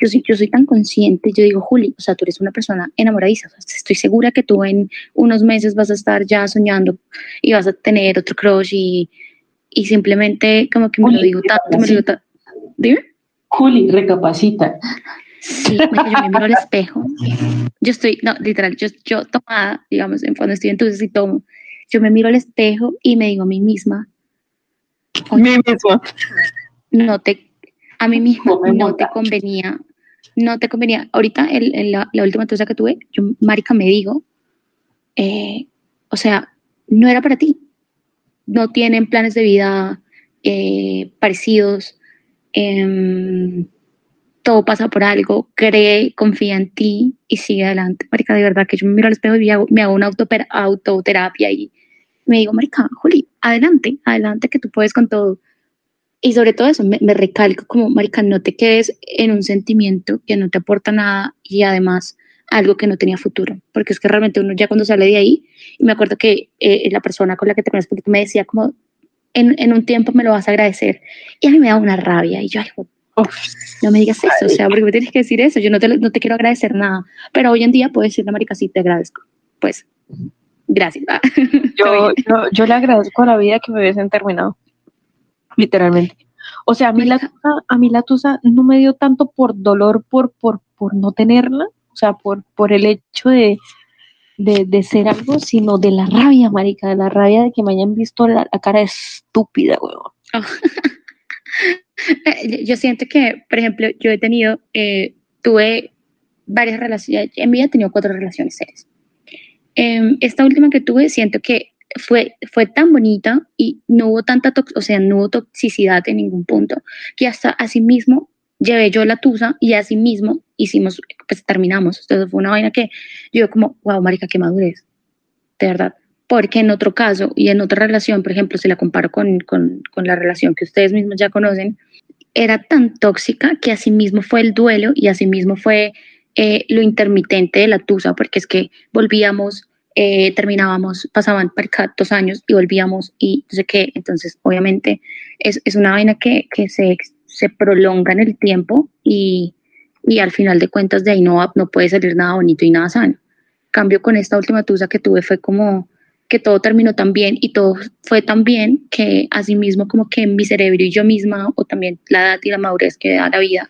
yo soy, yo soy tan consciente, yo digo, Juli, o sea, tú eres una persona enamoradiza, estoy segura que tú en unos meses vas a estar ya soñando y vas a tener otro crush y, y simplemente como que me lo digo tanto, me lo digo tanto. Dime. Juli, recapacita. Sí, yo me miro al espejo. Yo estoy, no, literal, yo, yo tomada, digamos, cuando estoy entonces y tomo, yo me miro al espejo y me digo a mí misma. Mí misma. No te, a mí mismo no te convenía, no te convenía. Ahorita, la, última tusa que tuve, yo, marica, me digo, eh, o sea, no era para ti. No tienen planes de vida eh, parecidos. Eh, todo pasa por algo, cree, confía en ti y sigue adelante. Marica, de verdad que yo me miro al espejo y me hago, una autoterapia y me digo, Marica, Juli, adelante, adelante que tú puedes con todo. Y sobre todo eso, me, recalco como, Marica, no te quedes en un sentimiento que no te aporta nada y además algo que no tenía futuro, porque es que realmente uno ya cuando sale de ahí, y me acuerdo que eh, la persona con la que te conoces me decía como, en, en, un tiempo me lo vas a agradecer, y a mí me da una rabia, y yo, ay, no me digas eso, o sea, porque me tienes que decir eso, yo no te, no te quiero agradecer nada, pero hoy en día puedo decirle, marica, sí, te agradezco, pues, gracias. [laughs] Yo, yo, yo, le agradezco a la vida que me hubiesen terminado, literalmente. O sea, a mí, la tusa, a mí la tusa no me dio tanto por dolor, por, por, por no tenerla, o sea, por, por el hecho de, de, de, ser algo, sino de la rabia, marica, de la rabia de que me hayan visto la, cara estúpida, huevón. [laughs] yo siento que, por ejemplo, yo he tenido, eh, tuve varias relaciones, en mi vida he tenido cuatro relaciones serias. Em, esta última que tuve, siento que fue, fue tan bonita y no hubo tanta, o sea, no hubo toxicidad en ningún punto, que hasta así mismo llevé yo la tusa y así mismo hicimos, pues terminamos. Entonces fue una vaina que yo como, wow, marica, qué madurez, de verdad porque en otro caso y en otra relación, por ejemplo, si la comparo con, con, con la relación que ustedes mismos ya conocen, era tan tóxica que asimismo fue el duelo y asimismo fue eh, lo intermitente de la tusa, porque es que volvíamos, eh, terminábamos, pasaban dos años y volvíamos y no sé qué, entonces obviamente es, es una vaina que, que se, se, prolonga en el tiempo y, y, al final de cuentas de ahí no, no puede salir nada bonito y nada sano. Cambio con esta última tusa que tuve fue como que todo terminó tan bien y todo fue tan bien que asimismo como que mi cerebro y yo misma o también la edad y la madurez que da la vida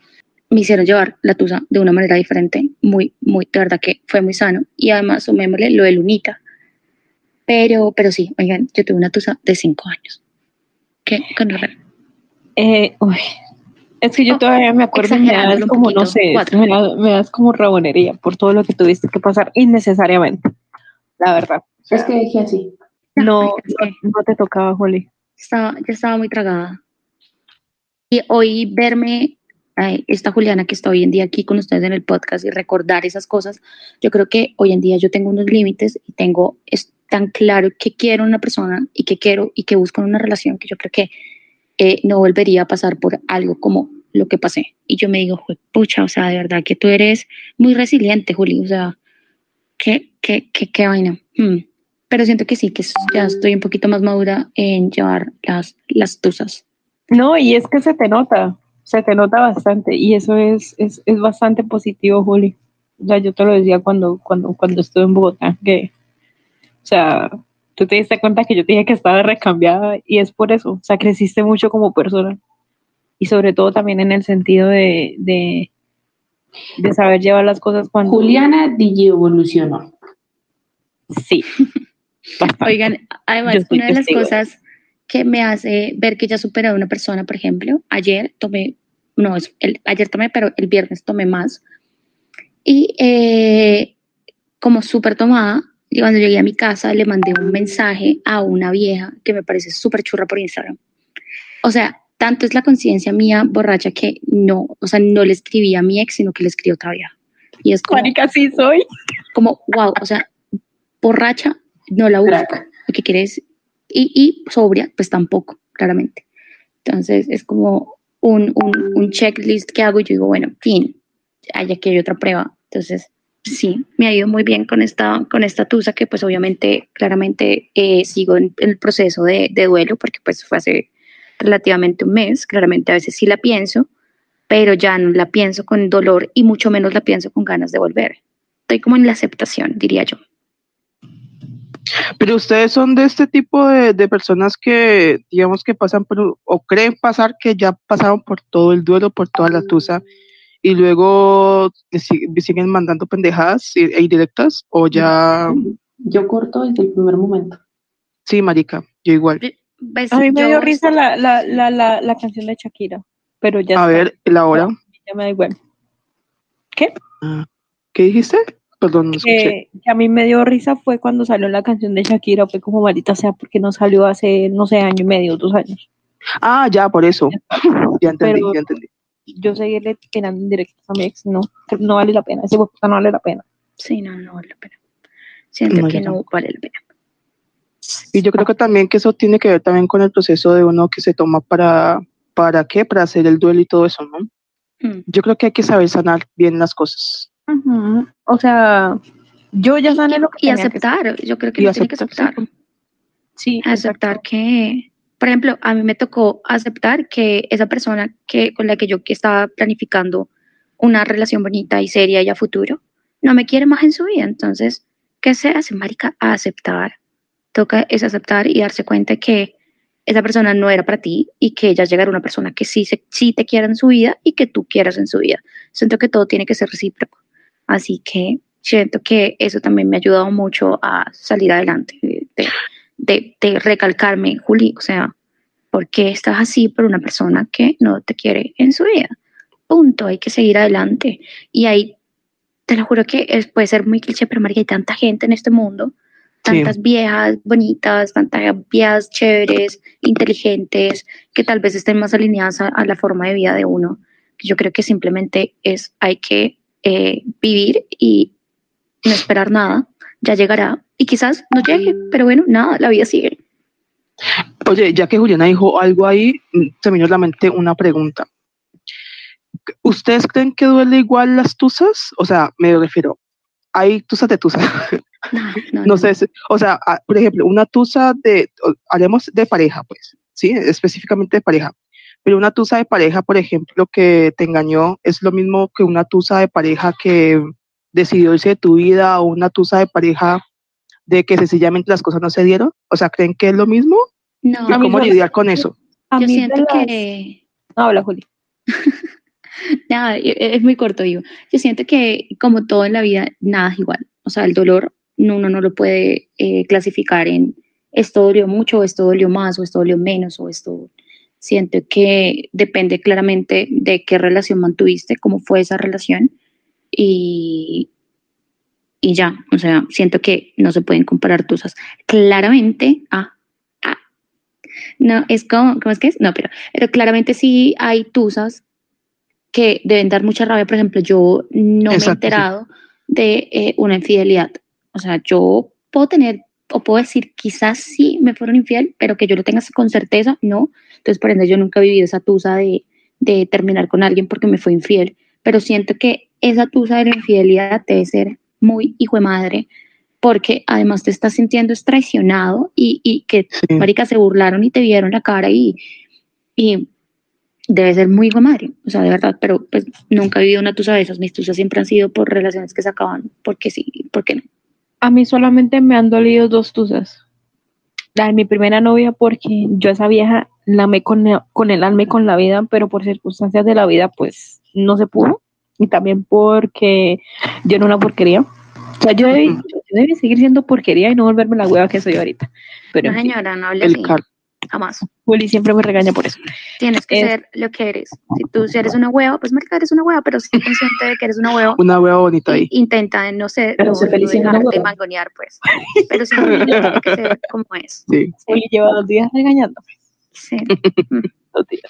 me hicieron llevar la tusa de una manera diferente, muy, muy, de verdad que fue muy sano y además sumémosle lo de Lunita. Pero, pero sí, oigan, yo tuve una tusa de cinco años. ¿Qué? Con eh, uy, es que yo oh, todavía me acuerdo, me das como, no sé, me das, como rabonería por todo lo que tuviste que pasar innecesariamente, la verdad. Es que dije así. No, no, no te tocaba, Juli. estaba, ya estaba muy tragada. Y hoy verme, esta Juliana que está hoy en día aquí con ustedes en el podcast y recordar esas cosas, yo creo que hoy en día yo tengo unos límites y tengo es tan claro que quiero una persona y que quiero y que busco una relación que yo creo que eh, no volvería a pasar por algo como lo que pasé. Y yo me digo, "Jue- pucha, o sea, de verdad que tú eres muy resiliente, Juli, o sea, qué, qué, qué, qué vaina. Hmm. Pero siento que sí, que ya estoy un poquito más madura en llevar las, las tusas. No, y es que se te nota, se te nota bastante, y eso es, es, es bastante positivo, Juli. O sea, yo te lo decía cuando, cuando, cuando estuve en Bogotá, que, o sea, tú te diste cuenta que yo te dije que estaba recambiada, y es por eso, o sea, creciste mucho como persona, y sobre todo también en el sentido de, de, de saber llevar las cosas cuando... Juliana DJ evolucionó. Sí. [laughs] Oigan, además, una de las cosas que me hace ver que ya he superado a una persona, por ejemplo, ayer tomé, no, es el, ayer tomé, pero el viernes tomé más. Y eh, como súper tomada, y cuando llegué a mi casa le mandé un mensaje a una vieja que me parece súper churra por Instagram. O sea, tanto es la conciencia mía borracha que no, o sea, no le escribí a mi ex, sino que le escribí a otra vieja. Y es como, sí soy. como, wow, o sea, borracha no la busco, lo que quieres, y, y sobria, pues tampoco, claramente. Entonces es como un, un, un checklist que hago y yo digo, bueno, fin, hay aquí hay otra prueba. Entonces, sí, me ha ido muy bien con esta, con esta tusa que pues obviamente, claramente eh, sigo en, el proceso de, de duelo porque pues fue hace relativamente un mes, claramente a veces sí la pienso, pero ya no la pienso con dolor y mucho menos la pienso con ganas de volver. Estoy como en la aceptación, diría yo. Pero ustedes son de este tipo de, de personas que, digamos, que pasan por, o creen pasar que ya pasaron por todo el duelo, por toda la tusa, y luego siguen mandando pendejadas e indirectas, o ya, Yo corto desde el primer momento. sí, marica, yo igual. Pues, A mí me yo- dio risa la, la, la, la, la canción de Shakira, pero ya A está. ver, la hora. ya me da igual. ¿Qué? ¿Qué dijiste? Perdón, no escuché. Que, que a mí me dio risa fue cuando salió la canción de Shakira, fue como maldita sea, porque no salió hace, no sé, año y medio, dos años. Ah, ya, por eso. Ya [laughs] entendí, Pero- ya entendí. Yo seguirle tirando en directo a mi ex, no, no vale la pena, ese no vale la pena. Sí, no, no vale la pena. Siento No, que no vale la pena. Y yo creo que también que eso tiene que ver también con el proceso de uno que se toma para, ¿para qué? Para hacer el duelo y todo eso, ¿no? Mm. Yo creo que hay que saber sanar bien las cosas. O sea, yo ya sané lo que Y que aceptar, yo creo que uno tiene que aceptar. Sí, aceptar exacto. que, por ejemplo, a mí me tocó aceptar que esa persona que, con la que yo estaba planificando una relación bonita y seria y a futuro, no me quiere más en su vida. Entonces, ¿qué se hace, marica? A aceptar. Toca es aceptar y darse cuenta que esa persona no era para ti y que ya llegará una persona que sí, se, sí te quiera en su vida y que tú quieras en su vida. Siento que todo tiene que ser recíproco. Así que siento que eso también me ha ayudado mucho a salir adelante, de, de- de, recalcarme, Juli, o sea, ¿por qué estás así por una persona que no te quiere en su vida? Punto, hay que seguir adelante. Y ahí, te lo juro que es- puede ser muy cliché, pero marica, hay tanta gente en este mundo, Sí. tantas viejas bonitas, tantas viejas chéveres, inteligentes, que tal vez estén más alineadas a, a la forma de vida de uno. Yo creo que simplemente es, hay que eh, vivir y no esperar nada, ya llegará y quizás no llegue, pero bueno, nada, la vida sigue. Oye, ya que Juliana dijo algo ahí, mm, se me vino a la mente una pregunta. ¿Ustedes creen que duele igual las tusas? O sea, me refiero, hay tusas de tusas. [laughs] No, no, no sé, o sea, ah, por ejemplo, una tusa de, haremos de pareja, pues, ¿sí? Específicamente de pareja. Pero una tusa de pareja, por ejemplo, que te engañó, es lo mismo que una tusa de pareja que decidió irse de tu vida o una tusa de pareja de que sencillamente las cosas no se dieron. O sea, ¿creen que es lo mismo? No, ¿Y cómo lidiar con eso? Yo siento las- que No, habla, Juli. [laughs] nada, e- e- es muy corto, digo. Yo siento que como todo en la vida, nada es igual. O sea, el dolor no- uno no lo puede eh, clasificar en esto dolió mucho, o esto dolió más, o esto dolió menos, o esto... Siento que depende claramente de qué relación mantuviste, cómo fue esa relación y, y ya, o sea, siento que no se pueden comparar tusas. Claramente, ah, ah, no, es como, ¿cómo es que es? No, pero, pero claramente sí hay tusas que deben dar mucha rabia. Por ejemplo, yo no me he Exacto, sí. enterado de eh, una infidelidad. O sea, yo puedo tener, o puedo decir, quizás sí me fueron infiel, pero que yo lo tenga con certeza, no. Entonces, por ende, yo nunca he vivido esa tusa de, de terminar con alguien porque me fue infiel. Pero siento que esa tusa de la infidelidad debe ser muy hijo de madre, porque además te estás sintiendo es traicionado y, y que, Sí. marica, se burlaron y te vieron la cara y, y debe ser muy hijo de madre, o sea, de verdad, pero pues nunca he vivido una tusa de esas, mis tusas siempre han sido por relaciones que se acaban, porque sí, porque no. A mí solamente me han dolido dos tusas. La de mi primera novia, porque yo a esa vieja la amé con, el- con el alma y con la vida, pero por circunstancias de la vida, pues no se pudo. Y también porque yo era una porquería. O sea, yo debí, yo debí seguir siendo porquería y no volverme la hueva que soy ahorita. Pero No, señora, no hable El así, car. Jamás. Juli siempre me regaña por eso. Tienes que Es- ser lo que eres. Si tú si eres una hueva, pues marica, eres una hueva, pero si eres consciente de que eres una hueva, Una hueva bonita ahí. intenta no ser, Pero no, sé no feliz hueva. mangonear, pues. Pero sí, tiene que ser como es. Sí. Juli lleva dos días regañándome. Sí. [laughs] Dos días.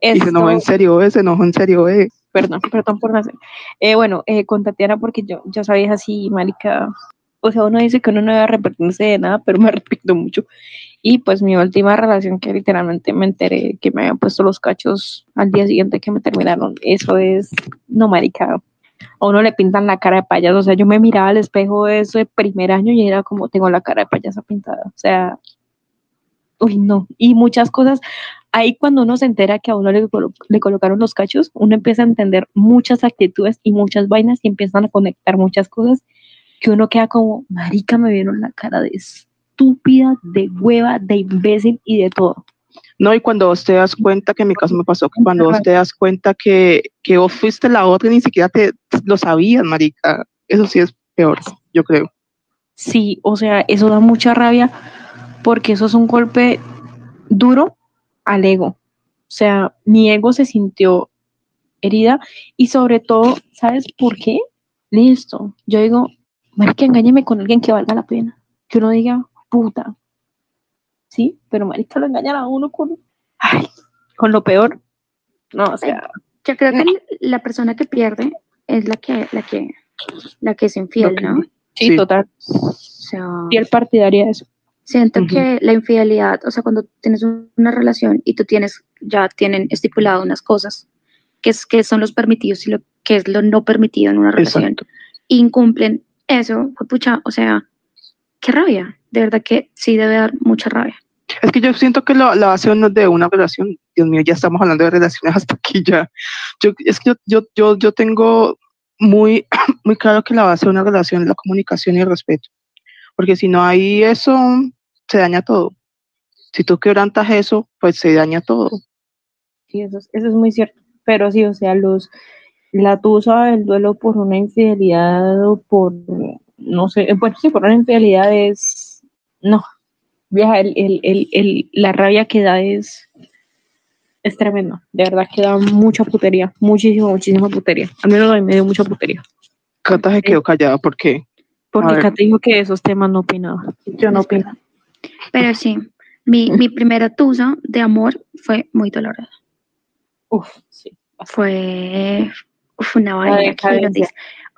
Y se enojó en serio, eh, se enojó en serio, eh. perdón, perdón por nacer. Eh, bueno, eh, con Tatiana, porque yo, yo sabía así, marica, o sea, uno dice que uno no debe arrepentirse de nada, pero me arrepiento mucho. Y pues mi última relación, que literalmente me enteré que me habían puesto los cachos al día siguiente que me terminaron, eso es, no, marica, a uno le pintan la cara de payaso, o sea, yo me miraba al espejo de ese primer año y era como, tengo la cara de payaso pintada, o sea, uy, no, y muchas cosas, ahí cuando uno se entera que a uno le, colo- le colocaron los cachos, uno empieza a entender muchas actitudes y muchas vainas y empiezan a conectar muchas cosas que uno queda como, marica, me vieron la cara de estúpida, de hueva, de imbécil y de todo. No, y cuando vos te das cuenta, que en mi caso me pasó, que cuando vos te das cuenta que, que vos fuiste la otra y ni siquiera te lo sabías, marica. Eso sí es peor, yo creo. Sí, o sea, eso da mucha rabia porque eso es un golpe duro al ego. O sea, mi ego se sintió herida y sobre todo, ¿sabes por qué? Listo, yo digo, marica, engáñeme con alguien que valga la pena. Que uno diga, puta. Sí, pero marica, lo engañan a uno con, ay, con lo peor. No, o sea, Yo creo que la persona que pierde es la que, la que, la que es infiel, que- ¿no? sí, Sí. total. O sea, Y el partidaria de eso. siento que la infidelidad, o sea, cuando tienes un- una relación y tú tienes, ya tienen estipulado unas cosas, que, es, que son los permitidos y lo que es lo no permitido en una relación, Exacto. incumplen eso, pucha, o sea, qué rabia, de verdad que sí debe dar mucha rabia. Es que yo siento que lo- la base no es de una relación. Dios mío, ya estamos hablando de relaciones hasta aquí ya. Yo, es que yo, yo, yo, yo tengo muy, [coughs] muy claro que la base de una relación es la comunicación y el respeto. Porque si no hay eso, se daña todo. Si tú quebrantas eso, pues se daña todo. Sí, eso es, eso es muy cierto. Pero sí, o sea, los la tusa, el duelo por una infidelidad o por, no sé, bueno, sí, por una infidelidad es, no, vieja, el, el, el, el- la rabia que da es, es tremenda. De verdad que da mucha putería, muchísima, muchísima putería. Al menos a mí me dio mucha putería. Cata se quedó callada porque Porque A ver. Cata dijo que de esos temas no opinaba. Yo no opino. Pero sí, mi, mi primera tusa de amor fue muy dolorosa. Uf, sí. Fue uf, una vaina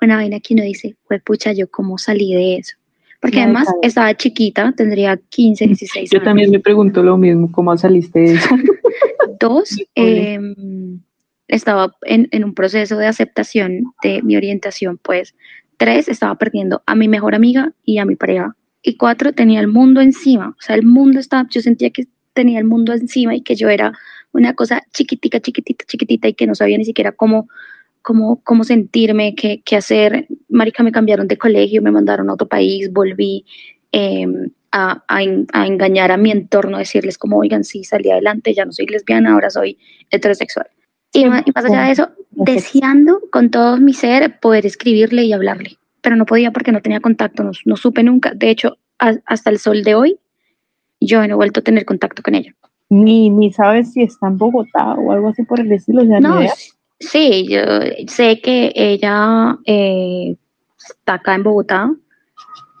una vaina que uno dice, fue pucha, yo cómo salí de eso. Porque además estaba chiquita, tendría 15, 16 Yo años. también me pregunto lo mismo, ¿cómo saliste de eso? [laughs] Dos, [laughs] em, estaba en, en un proceso de aceptación de mi orientación, pues. Tres, estaba perdiendo a mi mejor amiga y a mi pareja. Y cuatro, tenía el mundo encima. O sea, el mundo estaba, yo sentía que tenía el mundo encima y que yo era una cosa chiquitica, chiquitita, chiquitita y que no sabía ni siquiera cómo, cómo, cómo sentirme, qué, qué hacer. Marica, me cambiaron de colegio, me mandaron a otro país, volví em, a, a en- a engañar a mi entorno, decirles como, oigan, sí, salí adelante, ya no soy lesbiana, ahora soy heterosexual. Y, y más allá de eso, deseando con todo mi ser poder escribirle y hablarle, pero no podía porque no tenía contacto, no, no supe nunca. De hecho, a- hasta el sol de hoy, yo no he vuelto a tener contacto con ella. Ni, ni sabes si está en Bogotá o algo así por el estilo. O sea, ni No, idea. Sí, yo sé que ella eh, está acá en Bogotá.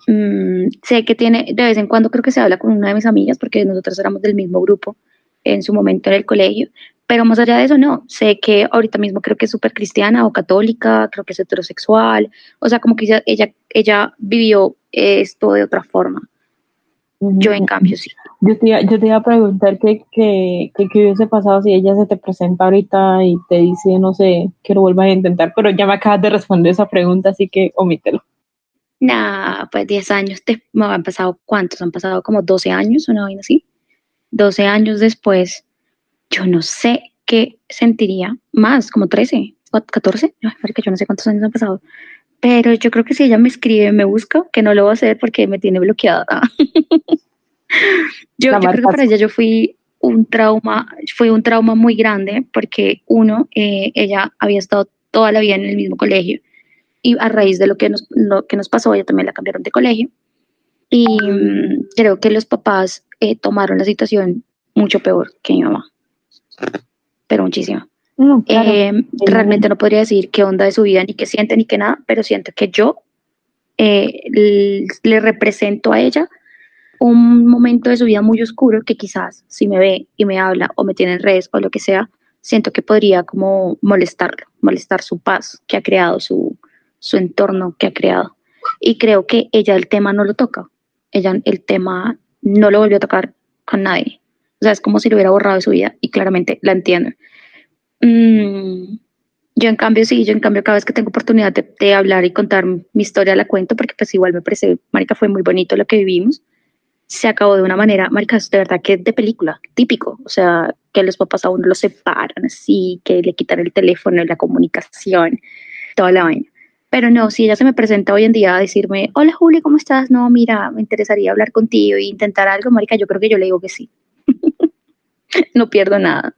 Mm, sé que tiene, de vez en cuando creo que se habla con una de mis amigas, porque nosotros éramos del mismo grupo en su momento en el colegio, pero más allá de eso, no. Sé que ahorita mismo creo que es súper cristiana o católica, creo que es heterosexual, o sea, como que ella, ella, ella vivió esto de otra forma. Yo, en cambio, sí. Yo te, iba- yo te iba a preguntar qué que, que, qué hubiese pasado si ella se te presenta ahorita y te dice, no sé, que lo vuelvas a intentar, pero ya me acabas de responder esa pregunta, así que omítelo. Nah, pues 10 años, te, me han pasado, ¿cuántos? Han pasado como 12 años, una vaina así. 12 años después, yo no sé qué sentiría, más, como 13, o 14, Ay, marica, yo no sé cuántos años han pasado. Pero yo creo que si ella me escribe, me busca, que no lo va a hacer porque me tiene bloqueada. [laughs] yo, creo que para ella yo fui un trauma, fue un trauma muy grande porque uno, eh, ella había estado toda la vida en el mismo colegio y a raíz de lo que nos, lo que nos pasó, ella también la cambiaron de colegio. Y mm, creo que los papás eh, tomaron la situación mucho peor que mi mamá, pero muchísimo. No, claro. Eh, realmente no podría decir qué onda de su vida, ni qué siente, ni qué nada, pero siento que yo eh, le represento a ella un momento de su vida muy oscuro que quizás si me ve y me habla o me tiene en redes o lo que sea, siento que podría como molestarlo, molestar su paz que ha creado, su, su entorno que ha creado. Y creo que ella el tema no lo toca. Ella el tema no lo volvió a tocar con nadie. O sea, es como si lo hubiera borrado de su vida y claramente la entiendo. Mm, yo en cambio sí, yo en cambio cada vez que tengo oportunidad de, hablar y contar mi historia la cuento porque pues igual me parece, marica, fue muy bonito lo que vivimos. Se acabó de una manera, marica, de verdad que de película, típico. O sea, que los papás a uno lo separan así, que le quitan el teléfono, la comunicación, toda la vaina. Pero no, si ella se me presenta hoy en día a decirme, hola Juli, ¿cómo estás? No, mira, me interesaría hablar contigo e intentar algo, marica, yo creo que yo le digo que sí. [laughs] no pierdo nada.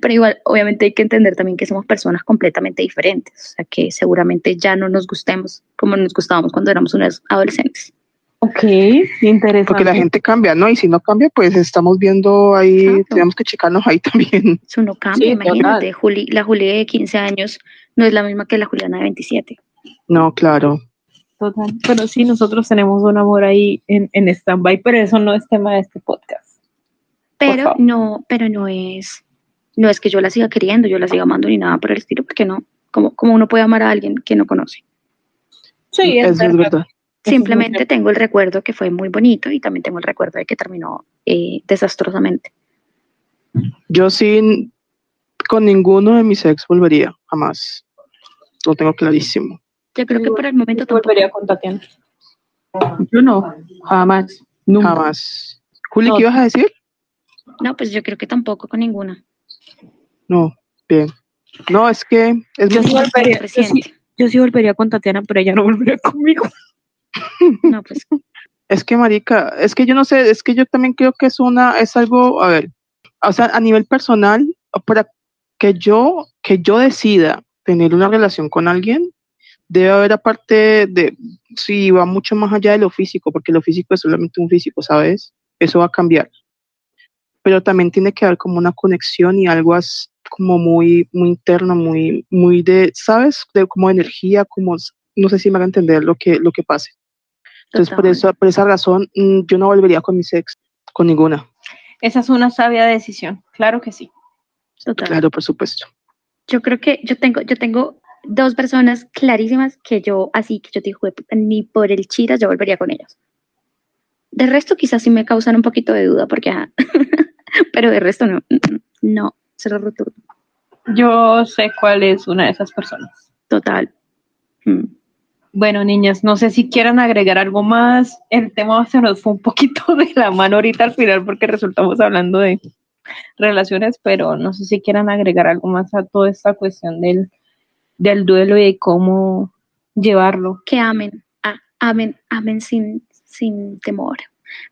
Pero igual, obviamente hay que entender también que somos personas completamente diferentes, o sea, que seguramente ya no nos gustemos como nos gustábamos cuando éramos unos adolescentes. Ok, interesante. Porque la gente cambia, ¿no? Y si no cambia, pues estamos viendo ahí, Exacto. tenemos que checarnos ahí [laughs] también. Eso no cambia, Sí, imagínate, Juli, la Juli de 15 años no es la misma que la Juliana de 27. No, claro. Total. Pero sí, nosotros tenemos un amor ahí en, en stand-by, pero eso no es tema de este podcast. Pero no, pero no es, no es que yo la siga queriendo, yo la siga amando ni nada por el estilo, porque no, como, como uno puede amar a alguien que no conoce. Sí, Eso es verdad. es Simplemente tengo el recuerdo que fue muy bonito y también tengo el recuerdo de que terminó eh, desastrosamente. Yo sí, con ninguno de mis ex volvería, jamás. Lo tengo clarísimo. Yo creo que por el momento tampoco. volvería con Tatiana. Yo no, jamás, nunca. Jamás. Juli, No. ¿qué ibas a decir? No, pues yo creo que tampoco con ninguna. No, bien. No, es que es Yo muy- sí volvería, yo sí, yo sí volvería con Tatiana, pero ella no volvería conmigo. No, pues [laughs] Es que, marica, es que yo no sé, es que yo también creo que es una, es algo, a ver, o sea, a nivel personal, para que yo, que yo decida tener una relación con alguien, debe haber aparte de, si va mucho más allá de lo físico, porque lo físico es solamente un físico, ¿sabes? Eso va a cambiar. Pero también tiene que haber como una conexión y algo as- como muy, muy interno, muy, muy de, ¿sabes? De como energía, como, no sé si me va a entender lo que, lo que pase. Entonces, por, eso, por esa razón, mm, yo no volvería con mi ex, con ninguna. Esa es una sabia decisión, claro que sí. total. Claro, por supuesto. Yo creo que yo tengo, yo tengo dos personas clarísimas que yo, así que yo te digo, ni por el chiras yo volvería con ellas. De resto, quizás sí me causan un poquito de duda, porque, ajá. [laughs] [laughs] pero de resto no, no, cero rotundo, Yo sé cuál es una de esas personas. total. Mm. Bueno, niñas, no sé si quieran agregar algo más. El tema se nos fue un poquito [laughs] de la mano ahorita al final porque resultamos hablando de relaciones, pero no sé si quieran agregar algo más a toda esta cuestión del, del duelo y de cómo llevarlo. Que amen, amen, amen sin, sin temor,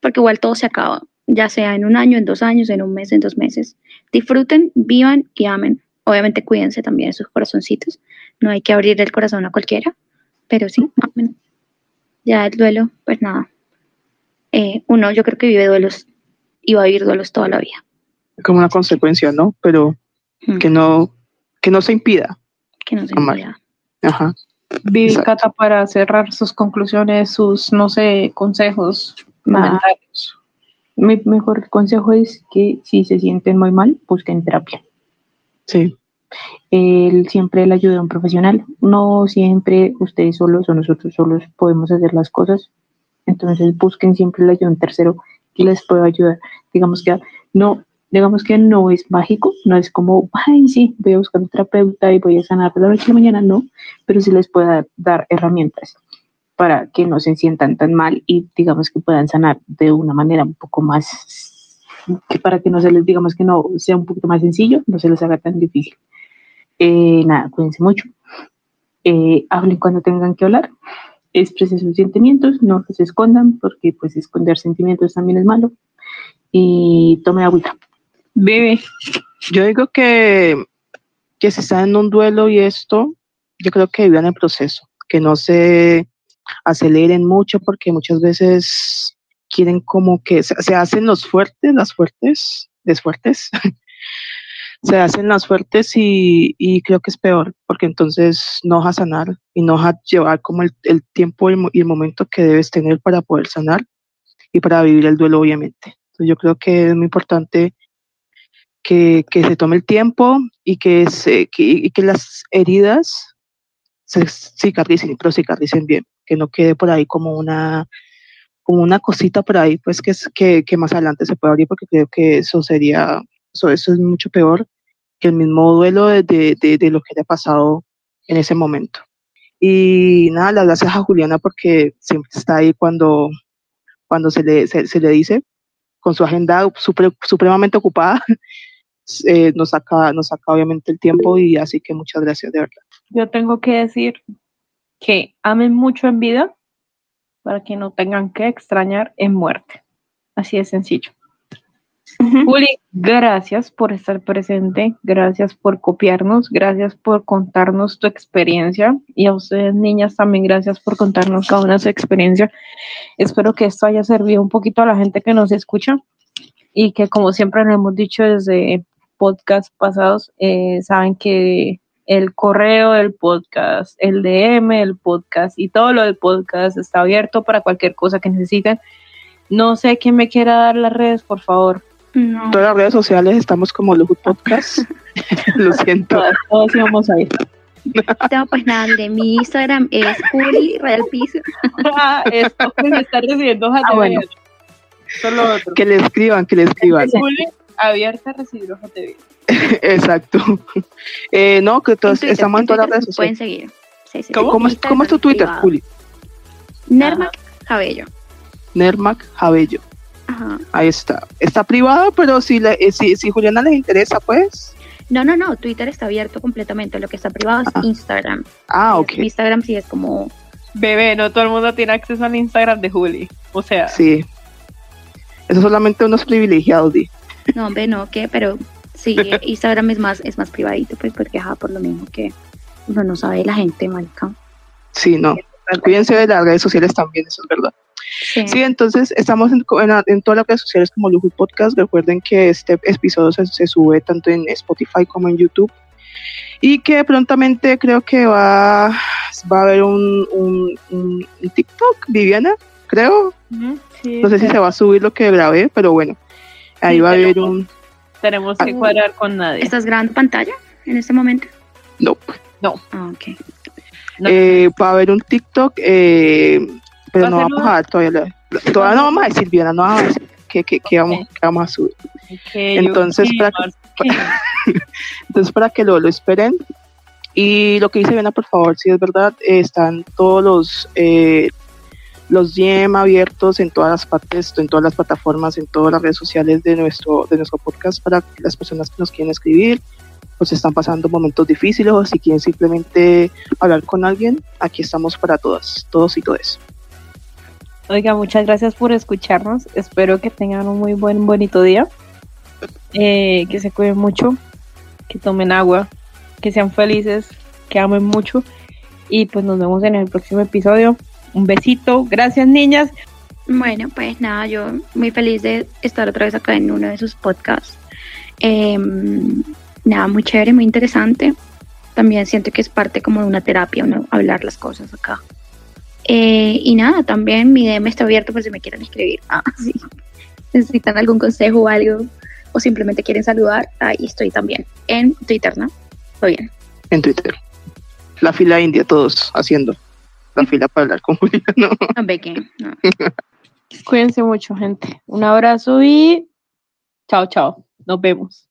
porque igual todo se acaba, ya sea en un año, en dos años, en un mes, en dos meses. Disfruten, vivan y amen. Obviamente cuídense también de sus corazoncitos. No hay que abrir el corazón a cualquiera, pero sí, amen. Ya el duelo, pues nada. Eh, uno yo creo que vive duelos y va a vivir duelos toda la vida. Como una consecuencia, ¿no? Pero Mm, que no, que no se impida. que no se amar. impida. Ajá. Vivi. Cata para cerrar sus conclusiones, sus, no sé, consejos, comentarios. Mi mejor consejo es que si se sienten muy mal, busquen terapia. Sí, Él siempre le ayuda a un profesional. No siempre ustedes solos o nosotros solos podemos hacer las cosas. Entonces busquen siempre la ayuda de un tercero que les pueda ayudar. Digamos que no, digamos que no es mágico, no es como, ay, sí, voy a buscar un terapeuta y voy a sanar de la noche a la mañana, no, pero sí les pueda dar herramientas para que no se sientan tan mal y digamos que puedan sanar de una manera un poco más, para que no se les, digamos que no sea un poquito más sencillo, no se les haga tan difícil. Eh, nada, cuídense mucho. Eh, hablen cuando tengan que hablar. Expresen sus sentimientos, no se escondan, porque pues esconder sentimientos también es malo. Y tome agüita. Vivi, yo digo que, que si están en un duelo y esto, yo creo que vivan el proceso, que no se aceleren mucho porque muchas veces quieren como que se, hacen los fuertes, las fuertes, les fuertes, [laughs] se hacen las fuertes y, y creo que es peor, porque entonces no vas a sanar y no vas a llevar como el, el tiempo y el, momento que debes tener para poder sanar y para vivir el duelo, obviamente. Yo creo que es muy importante que, que se tome el tiempo y que, se, que, y que las heridas se cicatricen, pero cicatricen bien, que no quede por ahí como una como una cosita por ahí, pues que, que, que más adelante se puede abrir, porque creo que eso sería, eso, eso es mucho peor que el mismo duelo de, de, de, de lo que haya pasado en ese momento. Y nada, las gracias a Juliana porque siempre está ahí cuando, cuando se, le, se, se le dice, con su agenda super, supremamente ocupada, [laughs] eh, nos, saca, nos saca obviamente el tiempo y así que muchas gracias de verdad. yo tengo que decir que amen mucho en vida para que no tengan que extrañar en muerte. Así de sencillo. Juli, gracias por estar presente, gracias por copiarnos, gracias por contarnos tu experiencia y a ustedes niñas también gracias por contarnos cada una su experiencia. Espero que esto haya servido un poquito a la gente que nos escucha y que como siempre lo hemos dicho desde podcast pasados, eh, saben que el correo del podcast, el DM del podcast y todo lo del podcast está abierto para cualquier cosa que necesiten. No sé quién me quiera dar las redes, por favor. No. Todas las redes sociales estamos como Lujo Podcast. [laughs] [laughs] Lo siento. Todos, todos íbamos a ir. No, pues nada, mire, mi Instagram es Juli Real Piso. Ah, Esto que me está recibiendo Ah, bueno. Solo otro. Que le escriban, que le escriban. Juli, abierta a recibir de. [laughs] Exacto. Eh, no, que todos, Twitter, estamos en todas las redes Pueden sociales. seguir. Sí, sí, ¿Cómo, sí. ¿Cómo es, cómo es tu Twitter, privado. Juli? Nermac Cabello. Nermac Jabello. Ajá. Ahí está. Está privado, pero si, le, eh, si, si Juliana les interesa, pues. No, no, no, Twitter está abierto completamente. Lo que está privado es Ah. Instagram. Ah, ok. Instagram sí es como. Bebé, no todo el mundo tiene acceso al Instagram de Juli. O sea, Sí. Eso solamente unos privilegiados, di. No, hombre, no, ¿qué? Pero sí, Instagram es más, es más privadito, pues, porque ajá, por lo mismo que uno no sabe la gente, marica. Sí, no. Cuídense de las redes sociales también, eso es verdad. Sí. Sí, entonces estamos en, en- en todas las redes sociales como Lujo Podcast. Recuerden que este episodio se, se sube tanto en Spotify como en YouTube. Y que prontamente creo que va, va a haber un, un, TikTok, Viviana, creo. sí, No sé si se va a subir lo que grabé, pero bueno, ahí Sí, va a haber tenemos- un... tenemos que Ah. cuadrar con nadie. ¿Estás grabando pantalla en este momento? No, Ah, ok. No. eh, va a haber un TikTok, eh, pero Va no vamos una- a dar todavía... todavía no vamos a decir, Viviana, no vamos a decir que vamos, a subir. Entonces, que para- que- [laughs] Entonces, para que lo, lo esperen. Y lo que dice Viana, por favor, si es verdad, eh, están todos los, eh, los DM abiertos en todas las partes, en todas las plataformas, en todas las redes sociales de nuestro, de nuestro podcast para las personas que nos quieren escribir, pues están pasando momentos difíciles o si quieren simplemente hablar con alguien, aquí estamos para todas, todos y todas. Oiga, muchas gracias por escucharnos. Espero que tengan un muy buen, bonito día. Eh, que se cuiden mucho, que tomen agua, que sean felices, que amen mucho. Y pues nos vemos en el próximo episodio. Un besito. Gracias, niñas. Bueno, pues nada, yo muy feliz de estar otra vez acá en uno de sus podcasts. Em, nada, muy chévere, muy interesante. También siento que es parte como de una terapia, ¿no? hablar las cosas acá. Eh, y nada, también mi DM está abierto por si me quieren escribir. Ah, [laughs] sí. Necesitan algún consejo o algo, o simplemente quieren saludar, ahí estoy también. En Twitter, ¿no? Muy bien. En Twitter. La fila india, todos haciendo la fila para hablar con Juliano. No, Becky, no. Cuídense mucho, gente. Un abrazo y chao, chao. Nos vemos.